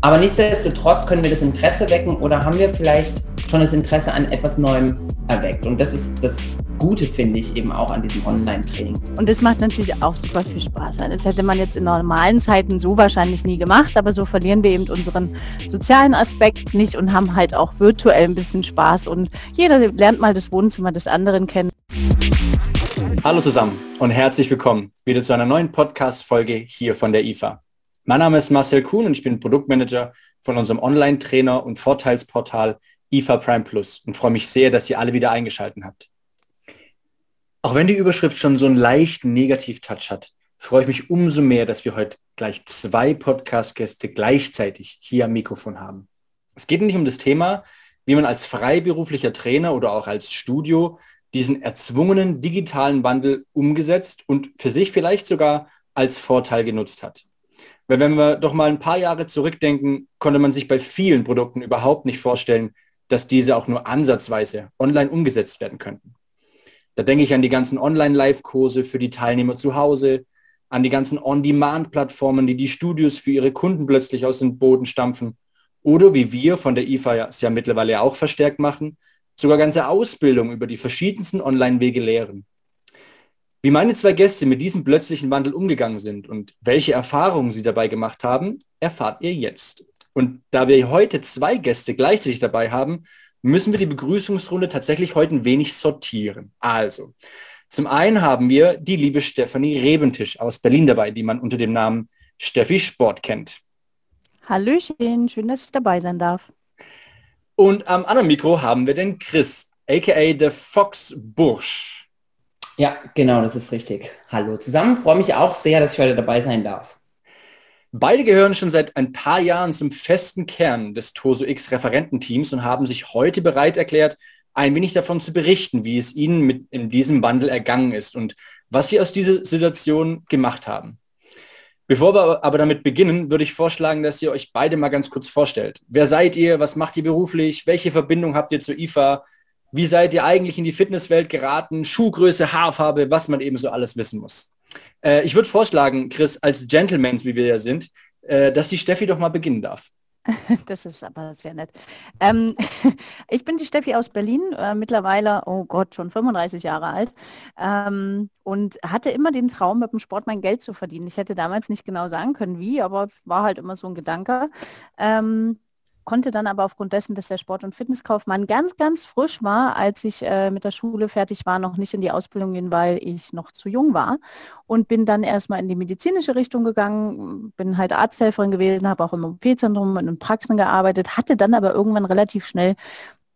Aber nichtsdestotrotz können wir das Interesse wecken oder haben wir vielleicht schon das Interesse an etwas Neuem erweckt. Und das ist das Gute, finde ich, eben auch an diesem Online-Training. Und das macht natürlich auch super viel Spaß. Das hätte man jetzt in normalen Zeiten so wahrscheinlich nie gemacht, aber so verlieren wir eben unseren sozialen Aspekt nicht und haben halt auch virtuell ein bisschen Spaß und jeder lernt mal das Wohnzimmer des anderen kennen. Hallo zusammen und herzlich willkommen wieder zu einer neuen Podcast-Folge hier von der IFA. Mein Name ist Marcel Kuhn und ich bin Produktmanager von unserem Online-Trainer und Vorteilsportal IFA Prime Plus und freue mich sehr, dass ihr alle wieder eingeschaltet habt. Auch wenn die Überschrift schon so einen leichten Negativ-Touch hat, freue ich mich umso mehr, dass wir heute gleich zwei Podcast-Gäste gleichzeitig hier am Mikrofon haben. Es geht nicht um das Thema, wie man als freiberuflicher Trainer oder auch als Studio diesen erzwungenen digitalen Wandel umgesetzt und für sich vielleicht sogar als Vorteil genutzt hat. Weil wenn wir doch mal ein paar Jahre zurückdenken, konnte man sich bei vielen Produkten überhaupt nicht vorstellen, dass diese auch nur ansatzweise online umgesetzt werden könnten. Da denke ich an die ganzen Online-Live-Kurse für die Teilnehmer zu Hause, an die ganzen On-Demand-Plattformen, die die Studios für ihre Kunden plötzlich aus dem Boden stampfen. Oder wie wir von der IFA es ja mittlerweile auch verstärkt machen, sogar ganze Ausbildung über die verschiedensten Online-Wege lehren. Wie meine zwei Gäste mit diesem plötzlichen Wandel umgegangen sind und welche Erfahrungen sie dabei gemacht haben, erfahrt ihr jetzt. Und da wir heute zwei Gäste gleichzeitig dabei haben, müssen wir die Begrüßungsrunde tatsächlich heute ein wenig sortieren. Also, zum einen haben wir die liebe Stefanie Rebentisch aus Berlin dabei, die man unter dem Namen Steffi Sport kennt. Hallöchen, schön, dass ich dabei sein darf. Und am anderen Mikro haben wir den Chris, aka der Fox Bursch. Ja, genau, das ist richtig. Hallo zusammen, freue mich auch sehr, dass ich heute dabei sein darf. Beide gehören schon seit ein paar Jahren zum festen Kern des Toso X Referententeams und haben sich heute bereit erklärt, ein wenig davon zu berichten, wie es ihnen mit in diesem Wandel ergangen ist und was sie aus dieser Situation gemacht haben. Bevor wir aber damit beginnen, würde ich vorschlagen, dass ihr euch beide mal ganz kurz vorstellt. Wer seid ihr? Was macht ihr beruflich? Welche Verbindung habt ihr zur IFA? Wie seid ihr eigentlich in die Fitnesswelt geraten? Schuhgröße, Haarfarbe, was man eben so alles wissen muss. Äh, ich würde vorschlagen, Chris, als Gentleman, wie wir ja sind, äh, dass die Steffi doch mal beginnen darf. Das ist aber sehr nett. Ähm, ich bin die Steffi aus Berlin, äh, mittlerweile, oh Gott, schon 35 Jahre alt ähm, und hatte immer den Traum, mit dem Sport mein Geld zu verdienen. Ich hätte damals nicht genau sagen können, wie, aber es war halt immer so ein Gedanke. Ähm, konnte dann aber aufgrund dessen, dass der Sport- und Fitnesskaufmann ganz, ganz frisch war, als ich äh, mit der Schule fertig war, noch nicht in die Ausbildung gehen, weil ich noch zu jung war. Und bin dann erstmal in die medizinische Richtung gegangen, bin halt Arzthelferin gewesen, habe auch im OP-Zentrum in Praxen gearbeitet, hatte dann aber irgendwann relativ schnell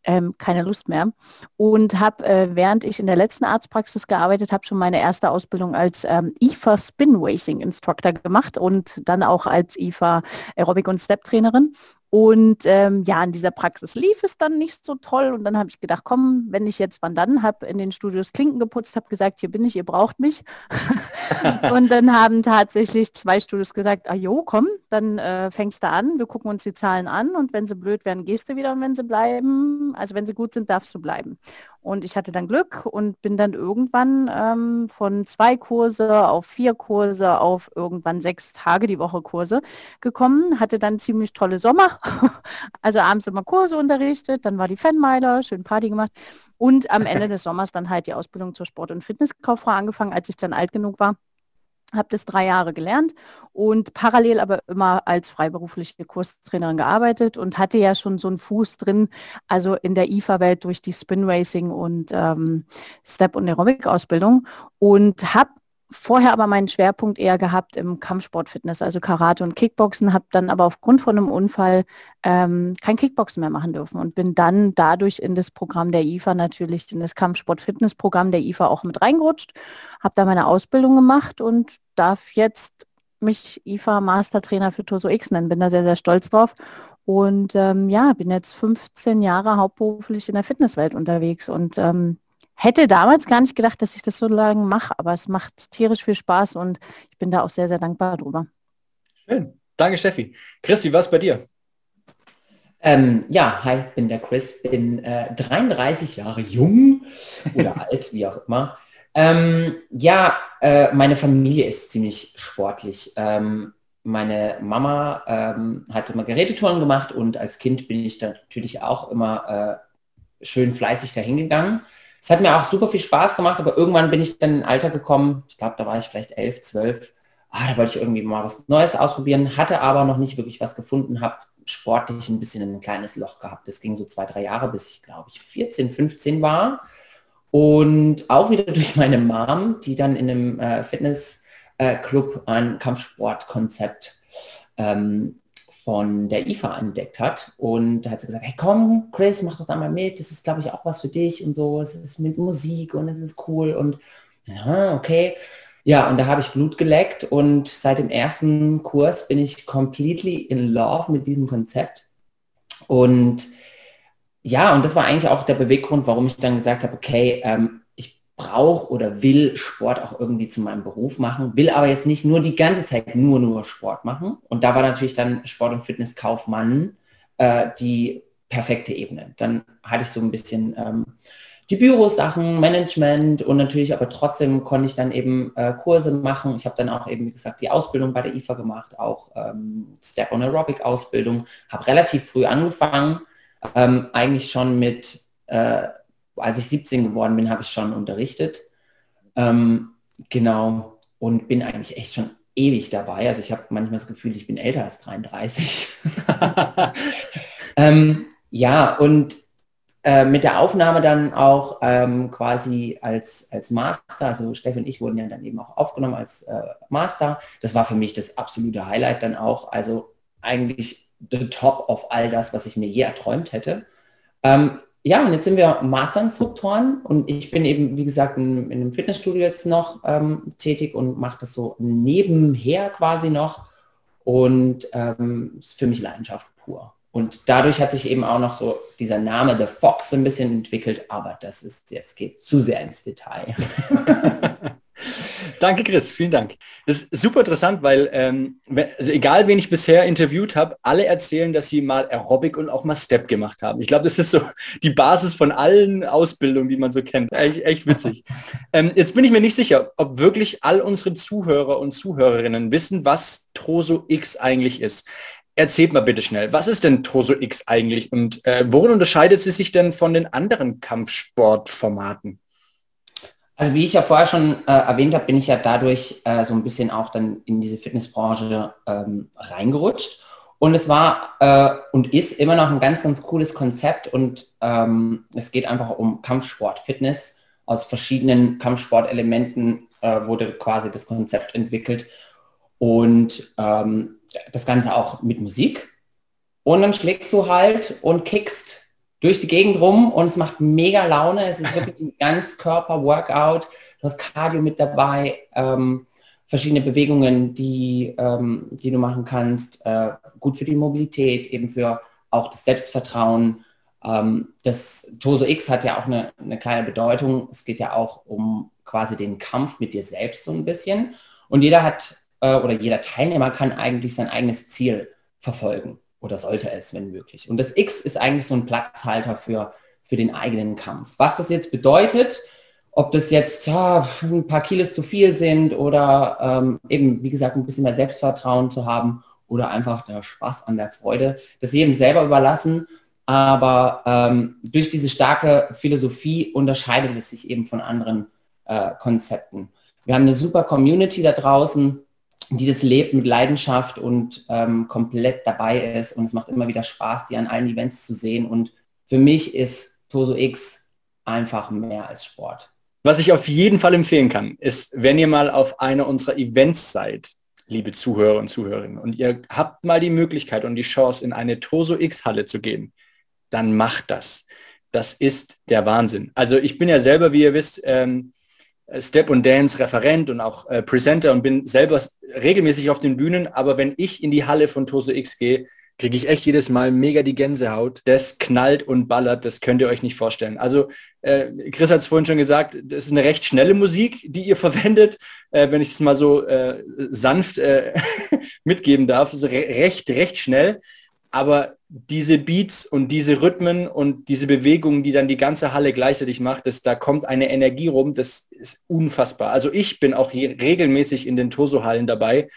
ähm, keine Lust mehr. Und habe, äh, während ich in der letzten Arztpraxis gearbeitet habe, schon meine erste Ausbildung als ähm, IFA Spin Racing Instructor gemacht und dann auch als IFA Aerobic und Step Trainerin und ähm, ja, in dieser Praxis lief es dann nicht so toll. Und dann habe ich gedacht, komm, wenn ich jetzt wann dann, habe in den Studios Klinken geputzt, habe gesagt, hier bin ich, ihr braucht mich. und dann haben tatsächlich zwei Studios gesagt, ah jo, komm, dann äh, fängst du an, wir gucken uns die Zahlen an und wenn sie blöd werden, gehst du wieder und wenn sie bleiben, also wenn sie gut sind, darfst du bleiben. Und ich hatte dann Glück und bin dann irgendwann ähm, von zwei Kurse auf vier Kurse auf irgendwann sechs Tage die Woche Kurse gekommen, hatte dann ziemlich tolle Sommer, also abends immer Kurse unterrichtet, dann war die Fanmeiler, schön Party gemacht und am Ende des Sommers dann halt die Ausbildung zur Sport- und Fitnesskauffrau angefangen, als ich dann alt genug war habe das drei Jahre gelernt und parallel aber immer als freiberufliche Kurstrainerin gearbeitet und hatte ja schon so einen Fuß drin, also in der IFA-Welt durch die Spin Racing und ähm, Step- und Aerobic-Ausbildung und habe vorher aber meinen Schwerpunkt eher gehabt im Kampfsportfitness, also Karate und Kickboxen, habe dann aber aufgrund von einem Unfall ähm, kein Kickboxen mehr machen dürfen und bin dann dadurch in das Programm der IFA natürlich, in das Kampfsportfitnessprogramm der IFA auch mit reingerutscht, habe da meine Ausbildung gemacht und darf jetzt mich IFA Mastertrainer für Toso X nennen, bin da sehr, sehr stolz drauf. Und ähm, ja, bin jetzt 15 Jahre hauptberuflich in der Fitnesswelt unterwegs und ähm, hätte damals gar nicht gedacht, dass ich das so lange mache, aber es macht tierisch viel Spaß und ich bin da auch sehr, sehr dankbar drüber. Schön. Danke, Steffi. Chris, wie war es bei dir? Ähm, ja, hi, ich bin der Chris, bin äh, 33 Jahre jung oder alt, wie auch immer. Ähm, ja, äh, meine Familie ist ziemlich sportlich. Ähm, meine Mama ähm, hatte immer Gerätetouren gemacht und als Kind bin ich da natürlich auch immer äh, schön fleißig dahingegangen. Es hat mir auch super viel Spaß gemacht, aber irgendwann bin ich dann in ein Alter gekommen, ich glaube, da war ich vielleicht elf, zwölf, ah, da wollte ich irgendwie mal was Neues ausprobieren, hatte aber noch nicht wirklich was gefunden, habe sportlich ein bisschen ein kleines Loch gehabt. Das ging so zwei, drei Jahre, bis ich, glaube ich, 14, 15 war. Und auch wieder durch meine Mom, die dann in einem äh, Fitnessclub äh, ein Kampfsportkonzept ähm, von der IFA entdeckt hat. Und da hat sie gesagt, hey komm, Chris, mach doch da mal mit. Das ist, glaube ich, auch was für dich und so. Es ist mit Musik und es ist cool. Und ja, okay. Ja, und da habe ich Blut geleckt und seit dem ersten Kurs bin ich completely in love mit diesem Konzept. Und ja, und das war eigentlich auch der Beweggrund, warum ich dann gesagt habe, okay, ähm, brauche oder will Sport auch irgendwie zu meinem Beruf machen, will aber jetzt nicht nur die ganze Zeit nur, nur Sport machen. Und da war natürlich dann Sport- und Fitnesskaufmann äh, die perfekte Ebene. Dann hatte ich so ein bisschen ähm, die Bürosachen, Management und natürlich aber trotzdem konnte ich dann eben äh, Kurse machen. Ich habe dann auch eben, wie gesagt, die Ausbildung bei der IFA gemacht, auch ähm, Step on Aerobic Ausbildung, habe relativ früh angefangen, ähm, eigentlich schon mit, äh, als ich 17 geworden bin, habe ich schon unterrichtet. Ähm, genau, und bin eigentlich echt schon ewig dabei. Also ich habe manchmal das Gefühl, ich bin älter als 33. ähm, ja, und äh, mit der Aufnahme dann auch ähm, quasi als, als Master, also Steffi und ich wurden ja dann eben auch aufgenommen als äh, Master. Das war für mich das absolute Highlight dann auch. Also eigentlich the top of all das, was ich mir je erträumt hätte. Ähm, ja, und jetzt sind wir Masterinstruktoren und ich bin eben, wie gesagt, in, in einem Fitnessstudio jetzt noch ähm, tätig und mache das so nebenher quasi noch. Und ähm, ist für mich Leidenschaft pur. Und dadurch hat sich eben auch noch so dieser Name The Fox ein bisschen entwickelt, aber das ist jetzt geht zu sehr ins Detail. Danke, Chris, vielen Dank. Das ist super interessant, weil ähm, also egal, wen ich bisher interviewt habe, alle erzählen, dass sie mal Aerobic und auch mal Step gemacht haben. Ich glaube, das ist so die Basis von allen Ausbildungen, die man so kennt. Echt, echt witzig. ähm, jetzt bin ich mir nicht sicher, ob wirklich all unsere Zuhörer und Zuhörerinnen wissen, was Troso X eigentlich ist. Erzählt mal bitte schnell, was ist denn Torso X eigentlich und äh, worin unterscheidet sie sich denn von den anderen Kampfsportformaten? Also wie ich ja vorher schon äh, erwähnt habe, bin ich ja dadurch äh, so ein bisschen auch dann in diese Fitnessbranche ähm, reingerutscht. Und es war äh, und ist immer noch ein ganz, ganz cooles Konzept und ähm, es geht einfach um Kampfsport, Fitness. Aus verschiedenen Kampfsportelementen äh, wurde quasi das Konzept entwickelt. Und ähm, das Ganze auch mit Musik. Und dann schlägst du halt und kickst durch die Gegend rum und es macht mega Laune. Es ist wirklich ein ganz Körper-Workout. Du hast Cardio mit dabei, ähm, verschiedene Bewegungen, die, ähm, die du machen kannst. Äh, gut für die Mobilität, eben für auch das Selbstvertrauen. Ähm, das Toso X hat ja auch eine, eine kleine Bedeutung. Es geht ja auch um quasi den Kampf mit dir selbst so ein bisschen. Und jeder hat äh, oder jeder Teilnehmer kann eigentlich sein eigenes Ziel verfolgen oder sollte es, wenn möglich. Und das X ist eigentlich so ein Platzhalter für, für den eigenen Kampf. Was das jetzt bedeutet, ob das jetzt ja, ein paar Kilos zu viel sind oder ähm, eben, wie gesagt, ein bisschen mehr Selbstvertrauen zu haben oder einfach der Spaß an der Freude, das jedem selber überlassen. Aber ähm, durch diese starke Philosophie unterscheidet es sich eben von anderen äh, Konzepten. Wir haben eine super Community da draußen, die das lebt mit Leidenschaft und ähm, komplett dabei ist. Und es macht immer wieder Spaß, die an allen Events zu sehen. Und für mich ist Toso X einfach mehr als Sport. Was ich auf jeden Fall empfehlen kann, ist, wenn ihr mal auf einer unserer Events seid, liebe Zuhörer und Zuhörerinnen, und ihr habt mal die Möglichkeit und die Chance, in eine Toso X-Halle zu gehen, dann macht das. Das ist der Wahnsinn. Also ich bin ja selber, wie ihr wisst, ähm, Step und Dance Referent und auch äh, Presenter und bin selber regelmäßig auf den Bühnen, aber wenn ich in die Halle von Toso X gehe, kriege ich echt jedes Mal mega die Gänsehaut. Das knallt und ballert, das könnt ihr euch nicht vorstellen. Also äh, Chris hat es vorhin schon gesagt, das ist eine recht schnelle Musik, die ihr verwendet, äh, wenn ich es mal so äh, sanft äh, mitgeben darf. Also re recht, recht schnell. Aber diese Beats und diese Rhythmen und diese Bewegungen, die dann die ganze Halle gleichzeitig macht, das, da kommt eine Energie rum, das ist unfassbar. Also ich bin auch hier regelmäßig in den Toso-Hallen dabei,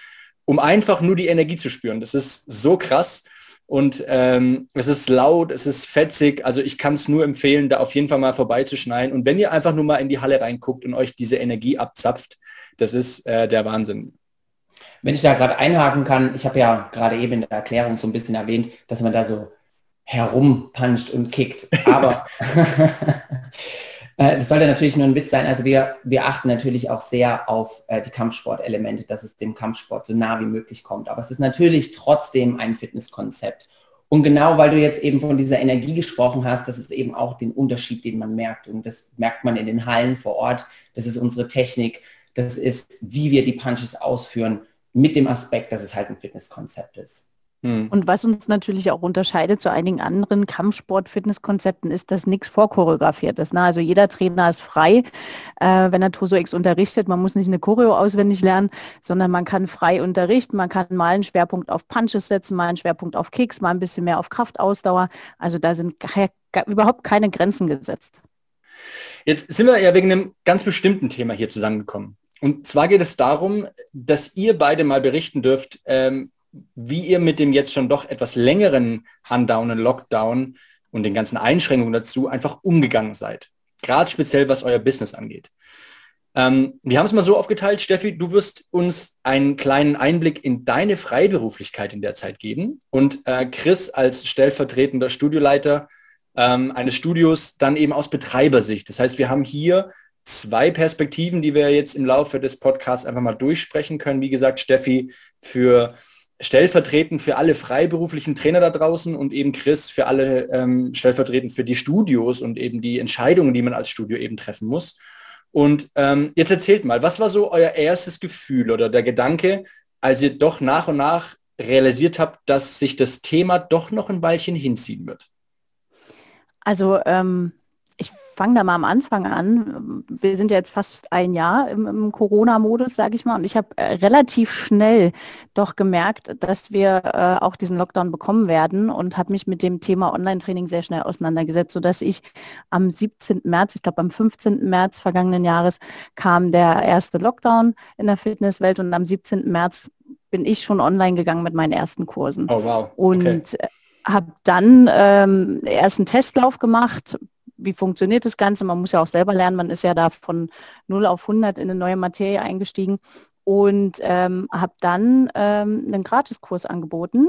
um einfach nur die Energie zu spüren. Das ist so krass und ähm, es ist laut, es ist fetzig. Also ich kann es nur empfehlen, da auf jeden Fall mal vorbeizuschneiden. Und wenn ihr einfach nur mal in die Halle reinguckt und euch diese Energie abzapft, das ist äh, der Wahnsinn. Wenn ich da gerade einhaken kann, ich habe ja gerade eben in der Erklärung so ein bisschen erwähnt, dass man da so herumpuncht und kickt. Aber äh, das sollte natürlich nur ein Witz sein. Also wir, wir achten natürlich auch sehr auf äh, die Kampfsportelemente, dass es dem Kampfsport so nah wie möglich kommt. Aber es ist natürlich trotzdem ein Fitnesskonzept. Und genau weil du jetzt eben von dieser Energie gesprochen hast, das ist eben auch den Unterschied, den man merkt. Und das merkt man in den Hallen vor Ort. Das ist unsere Technik. Das ist, wie wir die Punches ausführen mit dem Aspekt, dass es halt ein Fitnesskonzept ist. Hm. Und was uns natürlich auch unterscheidet zu einigen anderen Kampfsport-Fitnesskonzepten ist, dass nichts vorchoreografiert ist. Ne? Also jeder Trainer ist frei, äh, wenn er Toso X unterrichtet. Man muss nicht eine Choreo auswendig lernen, sondern man kann frei unterrichten. Man kann mal einen Schwerpunkt auf Punches setzen, mal einen Schwerpunkt auf Kicks, mal ein bisschen mehr auf Kraftausdauer. Also da sind überhaupt keine Grenzen gesetzt. Jetzt sind wir ja wegen einem ganz bestimmten Thema hier zusammengekommen. Und zwar geht es darum, dass ihr beide mal berichten dürft, ähm, wie ihr mit dem jetzt schon doch etwas längeren und Lockdown und den ganzen Einschränkungen dazu einfach umgegangen seid. Gerade speziell, was euer Business angeht. Ähm, wir haben es mal so aufgeteilt, Steffi, du wirst uns einen kleinen Einblick in deine Freiberuflichkeit in der Zeit geben und äh, Chris als stellvertretender Studioleiter ähm, eines Studios dann eben aus Betreibersicht. Das heißt, wir haben hier zwei Perspektiven, die wir jetzt im Laufe des Podcasts einfach mal durchsprechen können. Wie gesagt, Steffi für stellvertretend für alle freiberuflichen Trainer da draußen und eben Chris für alle ähm, stellvertretend für die Studios und eben die Entscheidungen, die man als Studio eben treffen muss. Und ähm, jetzt erzählt mal, was war so euer erstes Gefühl oder der Gedanke, als ihr doch nach und nach realisiert habt, dass sich das Thema doch noch ein Weilchen hinziehen wird? Also ähm, fange da mal am Anfang an. Wir sind ja jetzt fast ein Jahr im, im Corona-Modus, sage ich mal, und ich habe äh, relativ schnell doch gemerkt, dass wir äh, auch diesen Lockdown bekommen werden und habe mich mit dem Thema Online-Training sehr schnell auseinandergesetzt, sodass ich am 17. März, ich glaube am 15. März vergangenen Jahres kam der erste Lockdown in der Fitnesswelt und am 17. März bin ich schon online gegangen mit meinen ersten Kursen. Oh wow. Und okay äh, habe dann ähm, erst einen Testlauf gemacht, wie funktioniert das Ganze. Man muss ja auch selber lernen, man ist ja da von 0 auf 100 in eine neue Materie eingestiegen und ähm, habe dann ähm, einen Gratiskurs angeboten,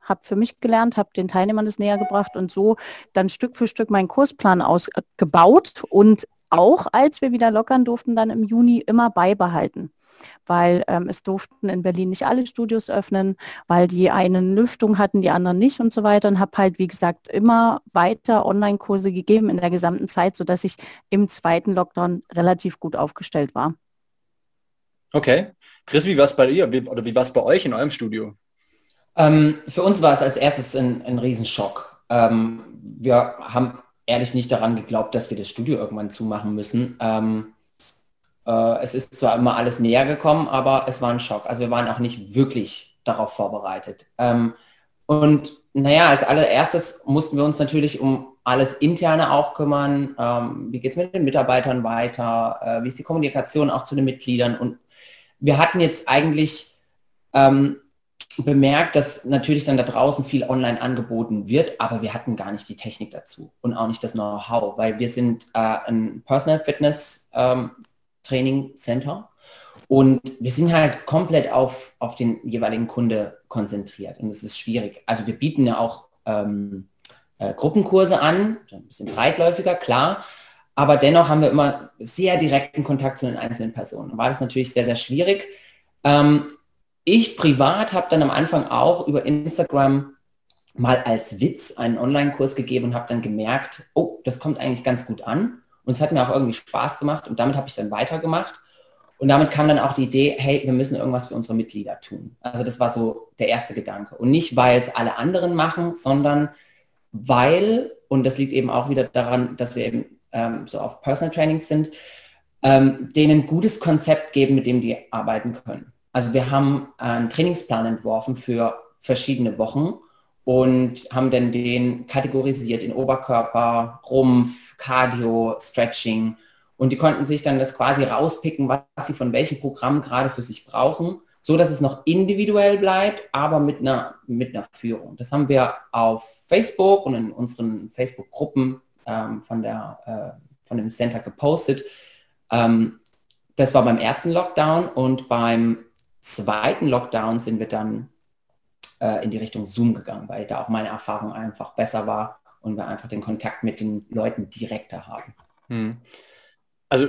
habe für mich gelernt, habe den Teilnehmern das näher gebracht und so dann Stück für Stück meinen Kursplan ausgebaut und auch als wir wieder lockern durften, dann im Juni immer beibehalten weil ähm, es durften in Berlin nicht alle Studios öffnen, weil die einen Lüftung hatten, die anderen nicht und so weiter und habe halt, wie gesagt, immer weiter Online-Kurse gegeben in der gesamten Zeit, sodass ich im zweiten Lockdown relativ gut aufgestellt war. Okay. Chris, wie war es bei dir oder wie war es bei euch in eurem Studio? Ähm, für uns war es als erstes ein, ein Riesenschock. Ähm, wir haben ehrlich nicht daran geglaubt, dass wir das Studio irgendwann zumachen müssen. Ähm, äh, es ist zwar immer alles näher gekommen, aber es war ein Schock. Also wir waren auch nicht wirklich darauf vorbereitet. Ähm, und naja, als allererstes mussten wir uns natürlich um alles Interne auch kümmern. Ähm, wie geht es mit den Mitarbeitern weiter? Äh, wie ist die Kommunikation auch zu den Mitgliedern? Und wir hatten jetzt eigentlich ähm, bemerkt, dass natürlich dann da draußen viel online angeboten wird, aber wir hatten gar nicht die Technik dazu und auch nicht das Know-how, weil wir sind äh, ein Personal Fitness ähm, Training Center. Und wir sind halt komplett auf, auf den jeweiligen Kunde konzentriert. Und es ist schwierig. Also wir bieten ja auch ähm, äh, Gruppenkurse an, ein bisschen breitläufiger, klar. Aber dennoch haben wir immer sehr direkten Kontakt zu den einzelnen Personen. War das natürlich sehr, sehr schwierig. Ähm, ich privat habe dann am Anfang auch über Instagram mal als Witz einen Online-Kurs gegeben und habe dann gemerkt, oh, das kommt eigentlich ganz gut an. Und es hat mir auch irgendwie Spaß gemacht und damit habe ich dann weitergemacht. Und damit kam dann auch die Idee, hey, wir müssen irgendwas für unsere Mitglieder tun. Also das war so der erste Gedanke. Und nicht, weil es alle anderen machen, sondern weil, und das liegt eben auch wieder daran, dass wir eben ähm, so auf Personal Training sind, ähm, denen ein gutes Konzept geben, mit dem die arbeiten können. Also wir haben einen Trainingsplan entworfen für verschiedene Wochen und haben dann den kategorisiert in Oberkörper, Rumpf, Cardio, Stretching. Und die konnten sich dann das quasi rauspicken, was sie von welchem Programm gerade für sich brauchen, so dass es noch individuell bleibt, aber mit einer, mit einer Führung. Das haben wir auf Facebook und in unseren Facebook-Gruppen ähm, von, äh, von dem Center gepostet. Ähm, das war beim ersten Lockdown und beim zweiten Lockdown sind wir dann äh, in die Richtung Zoom gegangen, weil da auch meine Erfahrung einfach besser war und wir einfach den Kontakt mit den Leuten direkter haben. Hm. Also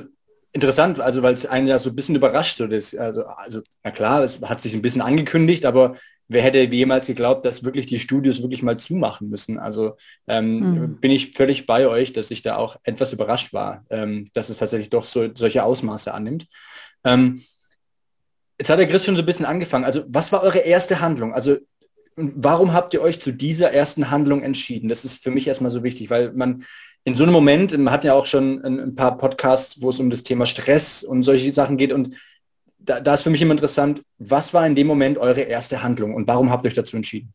interessant, also weil es einen ja so ein bisschen überrascht, so das, also, also na klar, es hat sich ein bisschen angekündigt, aber wer hätte jemals geglaubt, dass wirklich die Studios wirklich mal zumachen müssen? Also ähm, mhm. bin ich völlig bei euch, dass ich da auch etwas überrascht war, ähm, dass es tatsächlich doch so, solche Ausmaße annimmt. Ähm, jetzt hat der Chris schon so ein bisschen angefangen. Also was war eure erste Handlung? Also warum habt ihr euch zu dieser ersten Handlung entschieden? Das ist für mich erstmal so wichtig, weil man in so einem Moment, man hat ja auch schon ein, paar Podcasts, wo es um das Thema Stress und solche Sachen geht und da, da ist für mich immer interessant, was war in dem Moment eure erste Handlung und warum habt ihr euch dazu entschieden?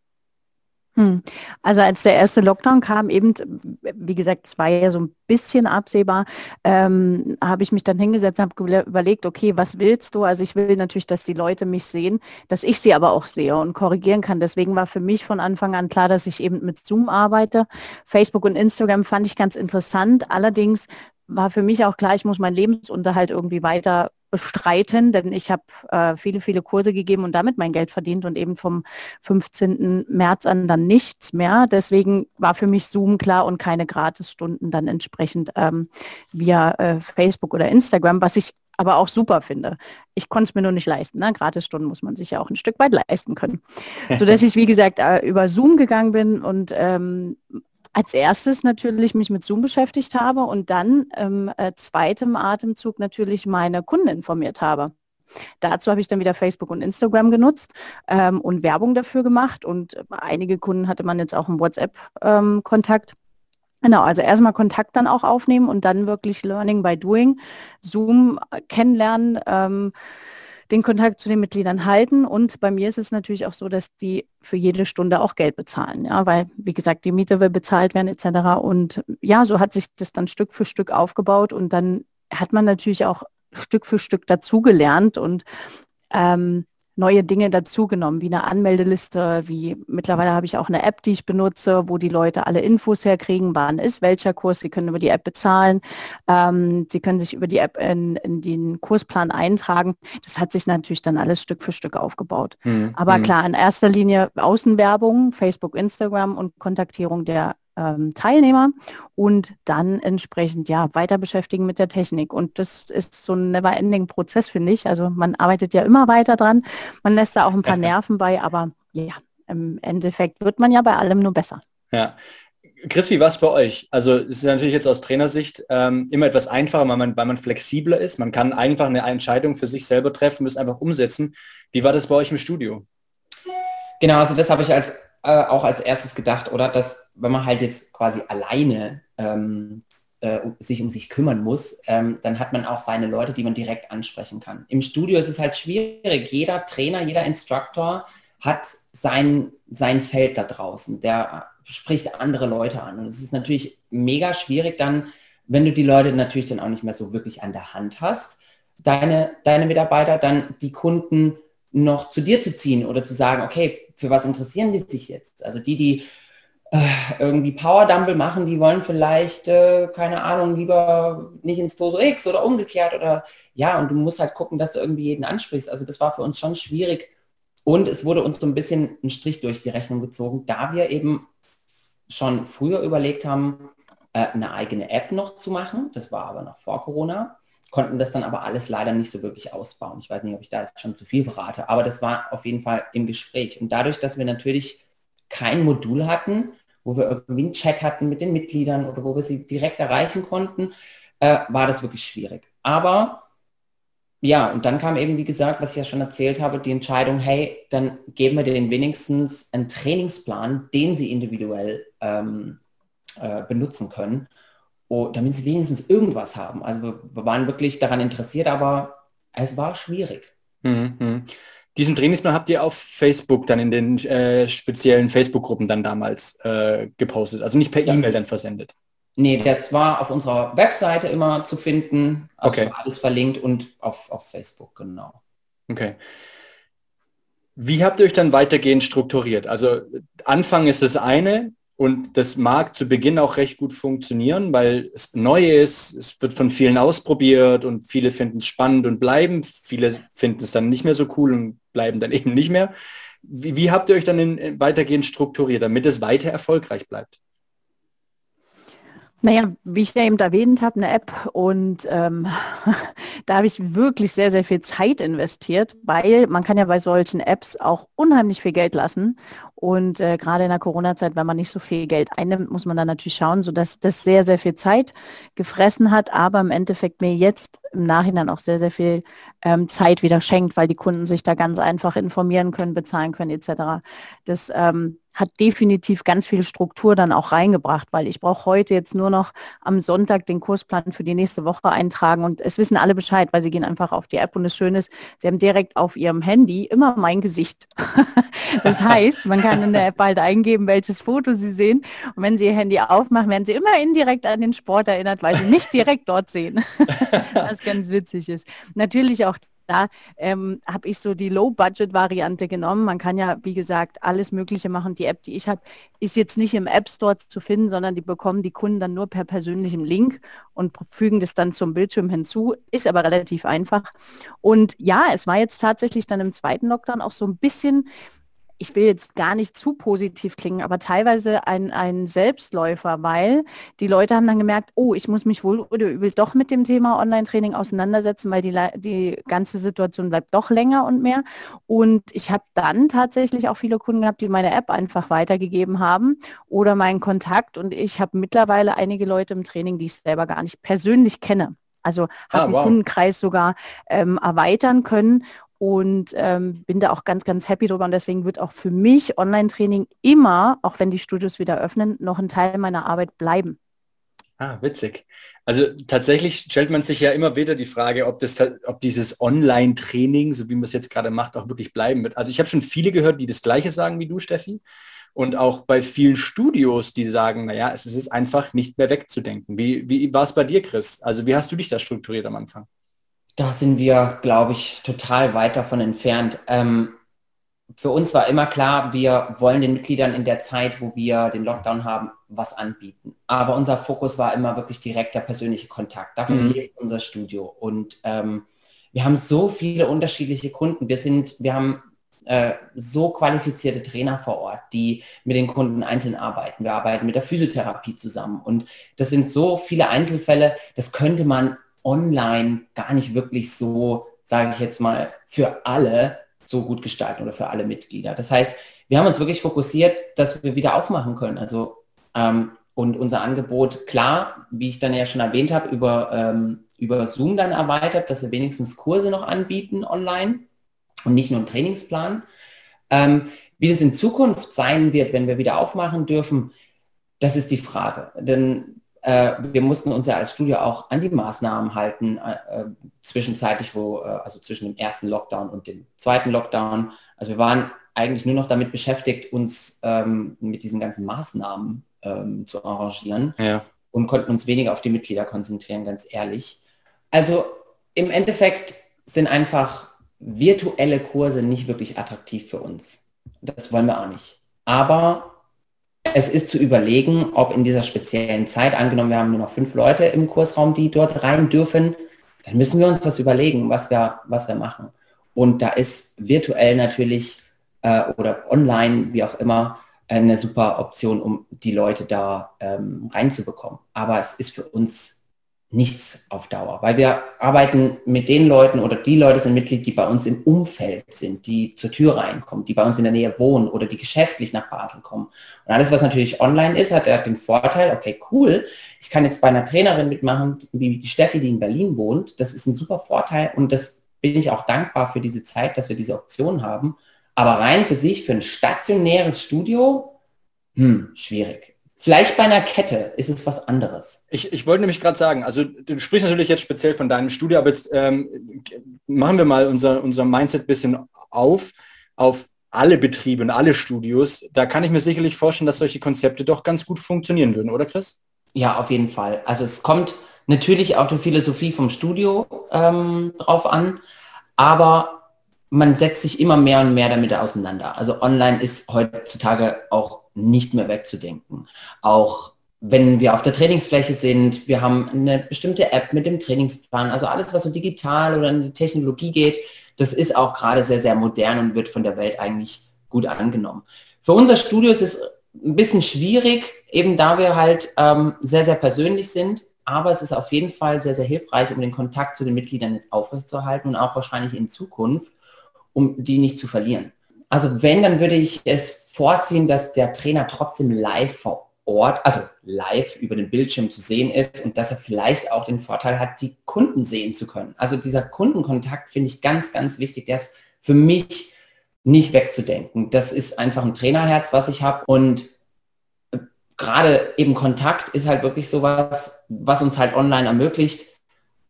Hm. Also als der erste Lockdown kam, eben, wie gesagt, es war ja so ein bisschen absehbar, ähm, habe ich mich dann hingesetzt und habe überlegt, okay, was willst du? Also ich will natürlich, dass die Leute mich sehen, dass ich sie aber auch sehe und korrigieren kann. Deswegen war für mich von Anfang an klar, dass ich eben mit Zoom arbeite. Facebook und Instagram fand ich ganz interessant. Allerdings war für mich auch klar, ich muss meinen Lebensunterhalt irgendwie weiter bestreiten, denn ich habe äh, viele, viele Kurse gegeben und damit mein Geld verdient und eben vom 15. März an dann nichts mehr. Deswegen war für mich Zoom klar und keine Gratisstunden dann entsprechend ähm, via äh, Facebook oder Instagram, was ich aber auch super finde. Ich konnte es mir nur nicht leisten. Ne? Gratisstunden muss man sich ja auch ein Stück weit leisten können. Sodass ich, wie gesagt, äh, über Zoom gegangen bin und ähm, als erstes natürlich mich mit Zoom beschäftigt habe und dann im äh, zweiten Atemzug natürlich meine Kunden informiert habe. Dazu habe ich dann wieder Facebook und Instagram genutzt ähm, und Werbung dafür gemacht und einige Kunden hatte man jetzt auch im WhatsApp-Kontakt. Ähm, Genau, also erstmal Kontakt dann auch aufnehmen und dann wirklich Learning by Doing, Zoom kennenlernen, ähm, den Kontakt zu den Mitgliedern halten. Und bei mir ist es natürlich auch so, dass die für jede Stunde auch Geld bezahlen, ja, weil, wie gesagt, die Miete will bezahlt werden etc. Und ja, so hat sich das dann Stück für Stück aufgebaut und dann hat man natürlich auch Stück für Stück dazugelernt und ähm, neue Dinge dazugenommen, wie eine Anmeldeliste, wie mittlerweile habe ich auch eine App, die ich benutze, wo die Leute alle Infos herkriegen, wann ist welcher Kurs, sie können über die App bezahlen, ähm, sie können sich über die App in, in den Kursplan eintragen. Das hat sich natürlich dann alles Stück für Stück aufgebaut. Mhm. Aber mhm. klar, in erster Linie Außenwerbung, Facebook, Instagram und Kontaktierung der ähm, Teilnehmer und dann entsprechend ja weiter beschäftigen mit der Technik. Und das ist so ein never-ending Prozess, finde ich. Also man arbeitet ja immer weiter dran. Man lässt da auch ein paar Nerven bei, aber ja, im Endeffekt wird man ja bei allem nur besser. Ja. Chris, wie war es bei euch? Also es ist natürlich jetzt aus Trainersicht ähm, immer etwas einfacher, weil man, weil man flexibler ist. Man kann einfach eine Entscheidung für sich selber treffen, das einfach umsetzen. Wie war das bei euch im Studio? Genau, also das habe ich als äh, auch als erstes gedacht, oder dass wenn man halt jetzt quasi alleine ähm, äh, sich um sich kümmern muss, ähm, dann hat man auch seine Leute, die man direkt ansprechen kann. Im Studio ist es halt schwierig. Jeder Trainer, jeder Instructor hat sein, sein Feld da draußen. Der spricht andere Leute an. Und es ist natürlich mega schwierig dann, wenn du die Leute natürlich dann auch nicht mehr so wirklich an der Hand hast, deine, deine Mitarbeiter, dann die Kunden noch zu dir zu ziehen oder zu sagen, okay, für was interessieren die sich jetzt? Also die, die irgendwie Power Dumble machen, die wollen vielleicht, äh, keine Ahnung, lieber nicht ins Toso X oder umgekehrt oder ja, und du musst halt gucken, dass du irgendwie jeden ansprichst. Also das war für uns schon schwierig und es wurde uns so ein bisschen ein Strich durch die Rechnung gezogen, da wir eben schon früher überlegt haben, äh, eine eigene App noch zu machen. Das war aber noch vor Corona konnten das dann aber alles leider nicht so wirklich ausbauen. Ich weiß nicht, ob ich da jetzt schon zu viel verrate, aber das war auf jeden Fall im Gespräch. Und dadurch, dass wir natürlich kein Modul hatten, wo wir irgendwie einen Chat hatten mit den Mitgliedern oder wo wir sie direkt erreichen konnten, äh, war das wirklich schwierig. Aber ja, und dann kam eben, wie gesagt, was ich ja schon erzählt habe, die Entscheidung, hey, dann geben wir denen wenigstens einen Trainingsplan, den sie individuell ähm, äh, benutzen können oh, damit sie wenigstens irgendwas haben. Also wir, wir waren wirklich daran interessiert, aber es war schwierig. Mhm. Diesen Trainingsplan habt ihr auf Facebook dann in den äh, speziellen Facebook-Gruppen dann damals äh, gepostet, also nicht per ja. E-Mail dann versendet. Nee, das war auf unserer Webseite immer zu finden, also okay. alles verlinkt und auf, auf Facebook, genau. Okay. Wie habt ihr euch dann weitergehend strukturiert? Also Anfang ist das eine, und das mag zu Beginn auch recht gut funktionieren, weil es neu ist, es wird von vielen ausprobiert und viele finden es spannend und bleiben. Viele finden es dann nicht mehr so cool und bleiben dann eben nicht mehr. Wie, wie habt ihr euch dann in, weitergehend strukturiert, damit es weiter erfolgreich bleibt? Naja, wie ich ja eben erwähnt habe, eine App und ähm, da habe ich wirklich sehr, sehr viel Zeit investiert, weil man kann ja bei solchen Apps auch unheimlich viel Geld lassen und äh, gerade in der Corona-Zeit, wenn man nicht so viel Geld einnimmt, muss man dann natürlich schauen, sodass das sehr, sehr viel Zeit gefressen hat, aber im Endeffekt mir jetzt im Nachhinein auch sehr, sehr viel ähm, Zeit wieder schenkt, weil die Kunden sich da ganz einfach informieren können, bezahlen können etc. Das ähm, hat definitiv ganz viel Struktur dann auch reingebracht, weil ich brauche heute jetzt nur noch am Sonntag den Kursplan für die nächste Woche eintragen und es wissen alle Bescheid, weil sie gehen einfach auf die App und das Schöne ist, sie haben direkt auf ihrem Handy immer mein Gesicht. das heißt, man kann in der App bald eingeben, welches Foto sie sehen und wenn sie ihr Handy aufmachen, werden sie immer indirekt an den Sport erinnert, weil sie mich direkt dort sehen. Was ganz witzig ist. Natürlich auch da ähm, habe ich so die Low-Budget-Variante genommen. Man kann ja, wie gesagt, alles Mögliche machen. Die App, die ich habe, ist jetzt nicht im App Store zu finden, sondern die bekommen die Kunden dann nur per persönlichem Link und fügen das dann zum Bildschirm hinzu. Ist aber relativ einfach. Und ja, es war jetzt tatsächlich dann im zweiten Lockdown auch so ein bisschen ich will jetzt gar nicht zu positiv klingen, aber teilweise ein, ein Selbstläufer, weil die Leute haben dann gemerkt, oh, ich muss mich wohl oder übel doch mit dem Thema Online-Training auseinandersetzen, weil die, die ganze Situation bleibt doch länger und mehr. Und ich habe dann tatsächlich auch viele Kunden gehabt, die meine App einfach weitergegeben haben oder meinen Kontakt. Und ich habe mittlerweile einige Leute im Training, die ich selber gar nicht persönlich kenne. Also habe ah, wow. den Kundenkreis sogar ähm, erweitern können und ähm, bin da auch ganz, ganz happy drüber. Und deswegen wird auch für mich Online-Training immer, auch wenn die Studios wieder öffnen, noch ein Teil meiner Arbeit bleiben. Ah, witzig. Also tatsächlich stellt man sich ja immer wieder die Frage, ob, das, ob dieses Online-Training, so wie man es jetzt gerade macht, auch wirklich bleiben wird. Also ich habe schon viele gehört, die das Gleiche sagen wie du, Steffi. Und auch bei vielen Studios, die sagen, naja, es ist einfach nicht mehr wegzudenken. Wie, wie war es bei dir, Chris? Also wie hast du dich da strukturiert am Anfang? Da sind wir, glaube ich, total weit davon entfernt. Ähm, für uns war immer klar, wir wollen den Mitgliedern in der Zeit, wo wir den Lockdown haben, was anbieten. Aber unser Fokus war immer wirklich direkter persönlicher Kontakt. Davon mhm. lebt unser Studio. Und ähm, wir haben so viele unterschiedliche Kunden. Wir sind, wir haben äh, so qualifizierte Trainer vor Ort, die mit den Kunden einzeln arbeiten. Wir arbeiten mit der Physiotherapie zusammen. Und das sind so viele Einzelfälle, das könnte man online gar nicht wirklich so, sage ich jetzt mal, für alle so gut gestalten oder für alle Mitglieder. Das heißt, wir haben uns wirklich fokussiert, dass wir wieder aufmachen können. Also ähm, und unser Angebot, klar, wie ich dann ja schon erwähnt habe, über, ähm, über Zoom dann erweitert, dass wir wenigstens Kurse noch anbieten online und nicht nur einen Trainingsplan. Ähm, wie es in Zukunft sein wird, wenn wir wieder aufmachen dürfen, das ist die Frage. Denn wir mussten uns ja als Studio auch an die Maßnahmen halten, äh, äh, zwischenzeitlich, wo, äh, also zwischen dem ersten Lockdown und dem zweiten Lockdown. Also wir waren eigentlich nur noch damit beschäftigt, uns ähm, mit diesen ganzen Maßnahmen ähm, zu arrangieren ja. und konnten uns weniger auf die Mitglieder konzentrieren, ganz ehrlich. Also im Endeffekt sind einfach virtuelle Kurse nicht wirklich attraktiv für uns. Das wollen wir auch nicht. Aber es ist zu überlegen, ob in dieser speziellen Zeit, angenommen, wir haben nur noch fünf Leute im Kursraum, die dort rein dürfen, dann müssen wir uns was überlegen, was wir, was wir machen. Und da ist virtuell natürlich äh, oder online, wie auch immer, eine super Option, um die Leute da ähm, reinzubekommen. Aber es ist für uns nichts auf Dauer, weil wir arbeiten mit den Leuten oder die Leute sind Mitglied, die bei uns im Umfeld sind, die zur Tür reinkommen, die bei uns in der Nähe wohnen oder die geschäftlich nach Basel kommen. Und alles, was natürlich online ist, hat, hat den Vorteil, okay, cool, ich kann jetzt bei einer Trainerin mitmachen, wie die Steffi, die in Berlin wohnt. Das ist ein super Vorteil und das bin ich auch dankbar für diese Zeit, dass wir diese Option haben. Aber rein für sich, für ein stationäres Studio, hm, schwierig Vielleicht bei einer Kette ist es was anderes. Ich, ich wollte nämlich gerade sagen, also du sprichst natürlich jetzt speziell von deinem Studio, aber jetzt ähm, machen wir mal unser, unser Mindset ein bisschen auf, auf alle Betriebe und alle Studios. Da kann ich mir sicherlich vorstellen, dass solche Konzepte doch ganz gut funktionieren würden, oder Chris? Ja, auf jeden Fall. Also es kommt natürlich auch die Philosophie vom Studio ähm, drauf an, aber man setzt sich immer mehr und mehr damit auseinander. Also online ist heutzutage auch nicht mehr wegzudenken. Auch wenn wir auf der Trainingsfläche sind, wir haben eine bestimmte App mit dem Trainingsplan, also alles, was so digital oder in die Technologie geht, das ist auch gerade sehr, sehr modern und wird von der Welt eigentlich gut angenommen. Für unser Studio ist es ein bisschen schwierig, eben da wir halt ähm, sehr, sehr persönlich sind, aber es ist auf jeden Fall sehr, sehr hilfreich, um den Kontakt zu den Mitgliedern jetzt aufrechtzuerhalten und auch wahrscheinlich in Zukunft, um die nicht zu verlieren. Also wenn, dann würde ich es vorziehen, dass der Trainer trotzdem live vor Ort, also live über den Bildschirm zu sehen ist und dass er vielleicht auch den Vorteil hat, die Kunden sehen zu können. Also dieser Kundenkontakt finde ich ganz, ganz wichtig. Der ist für mich nicht wegzudenken. Das ist einfach ein Trainerherz, was ich habe und gerade eben Kontakt ist halt wirklich sowas, was uns halt online ermöglicht.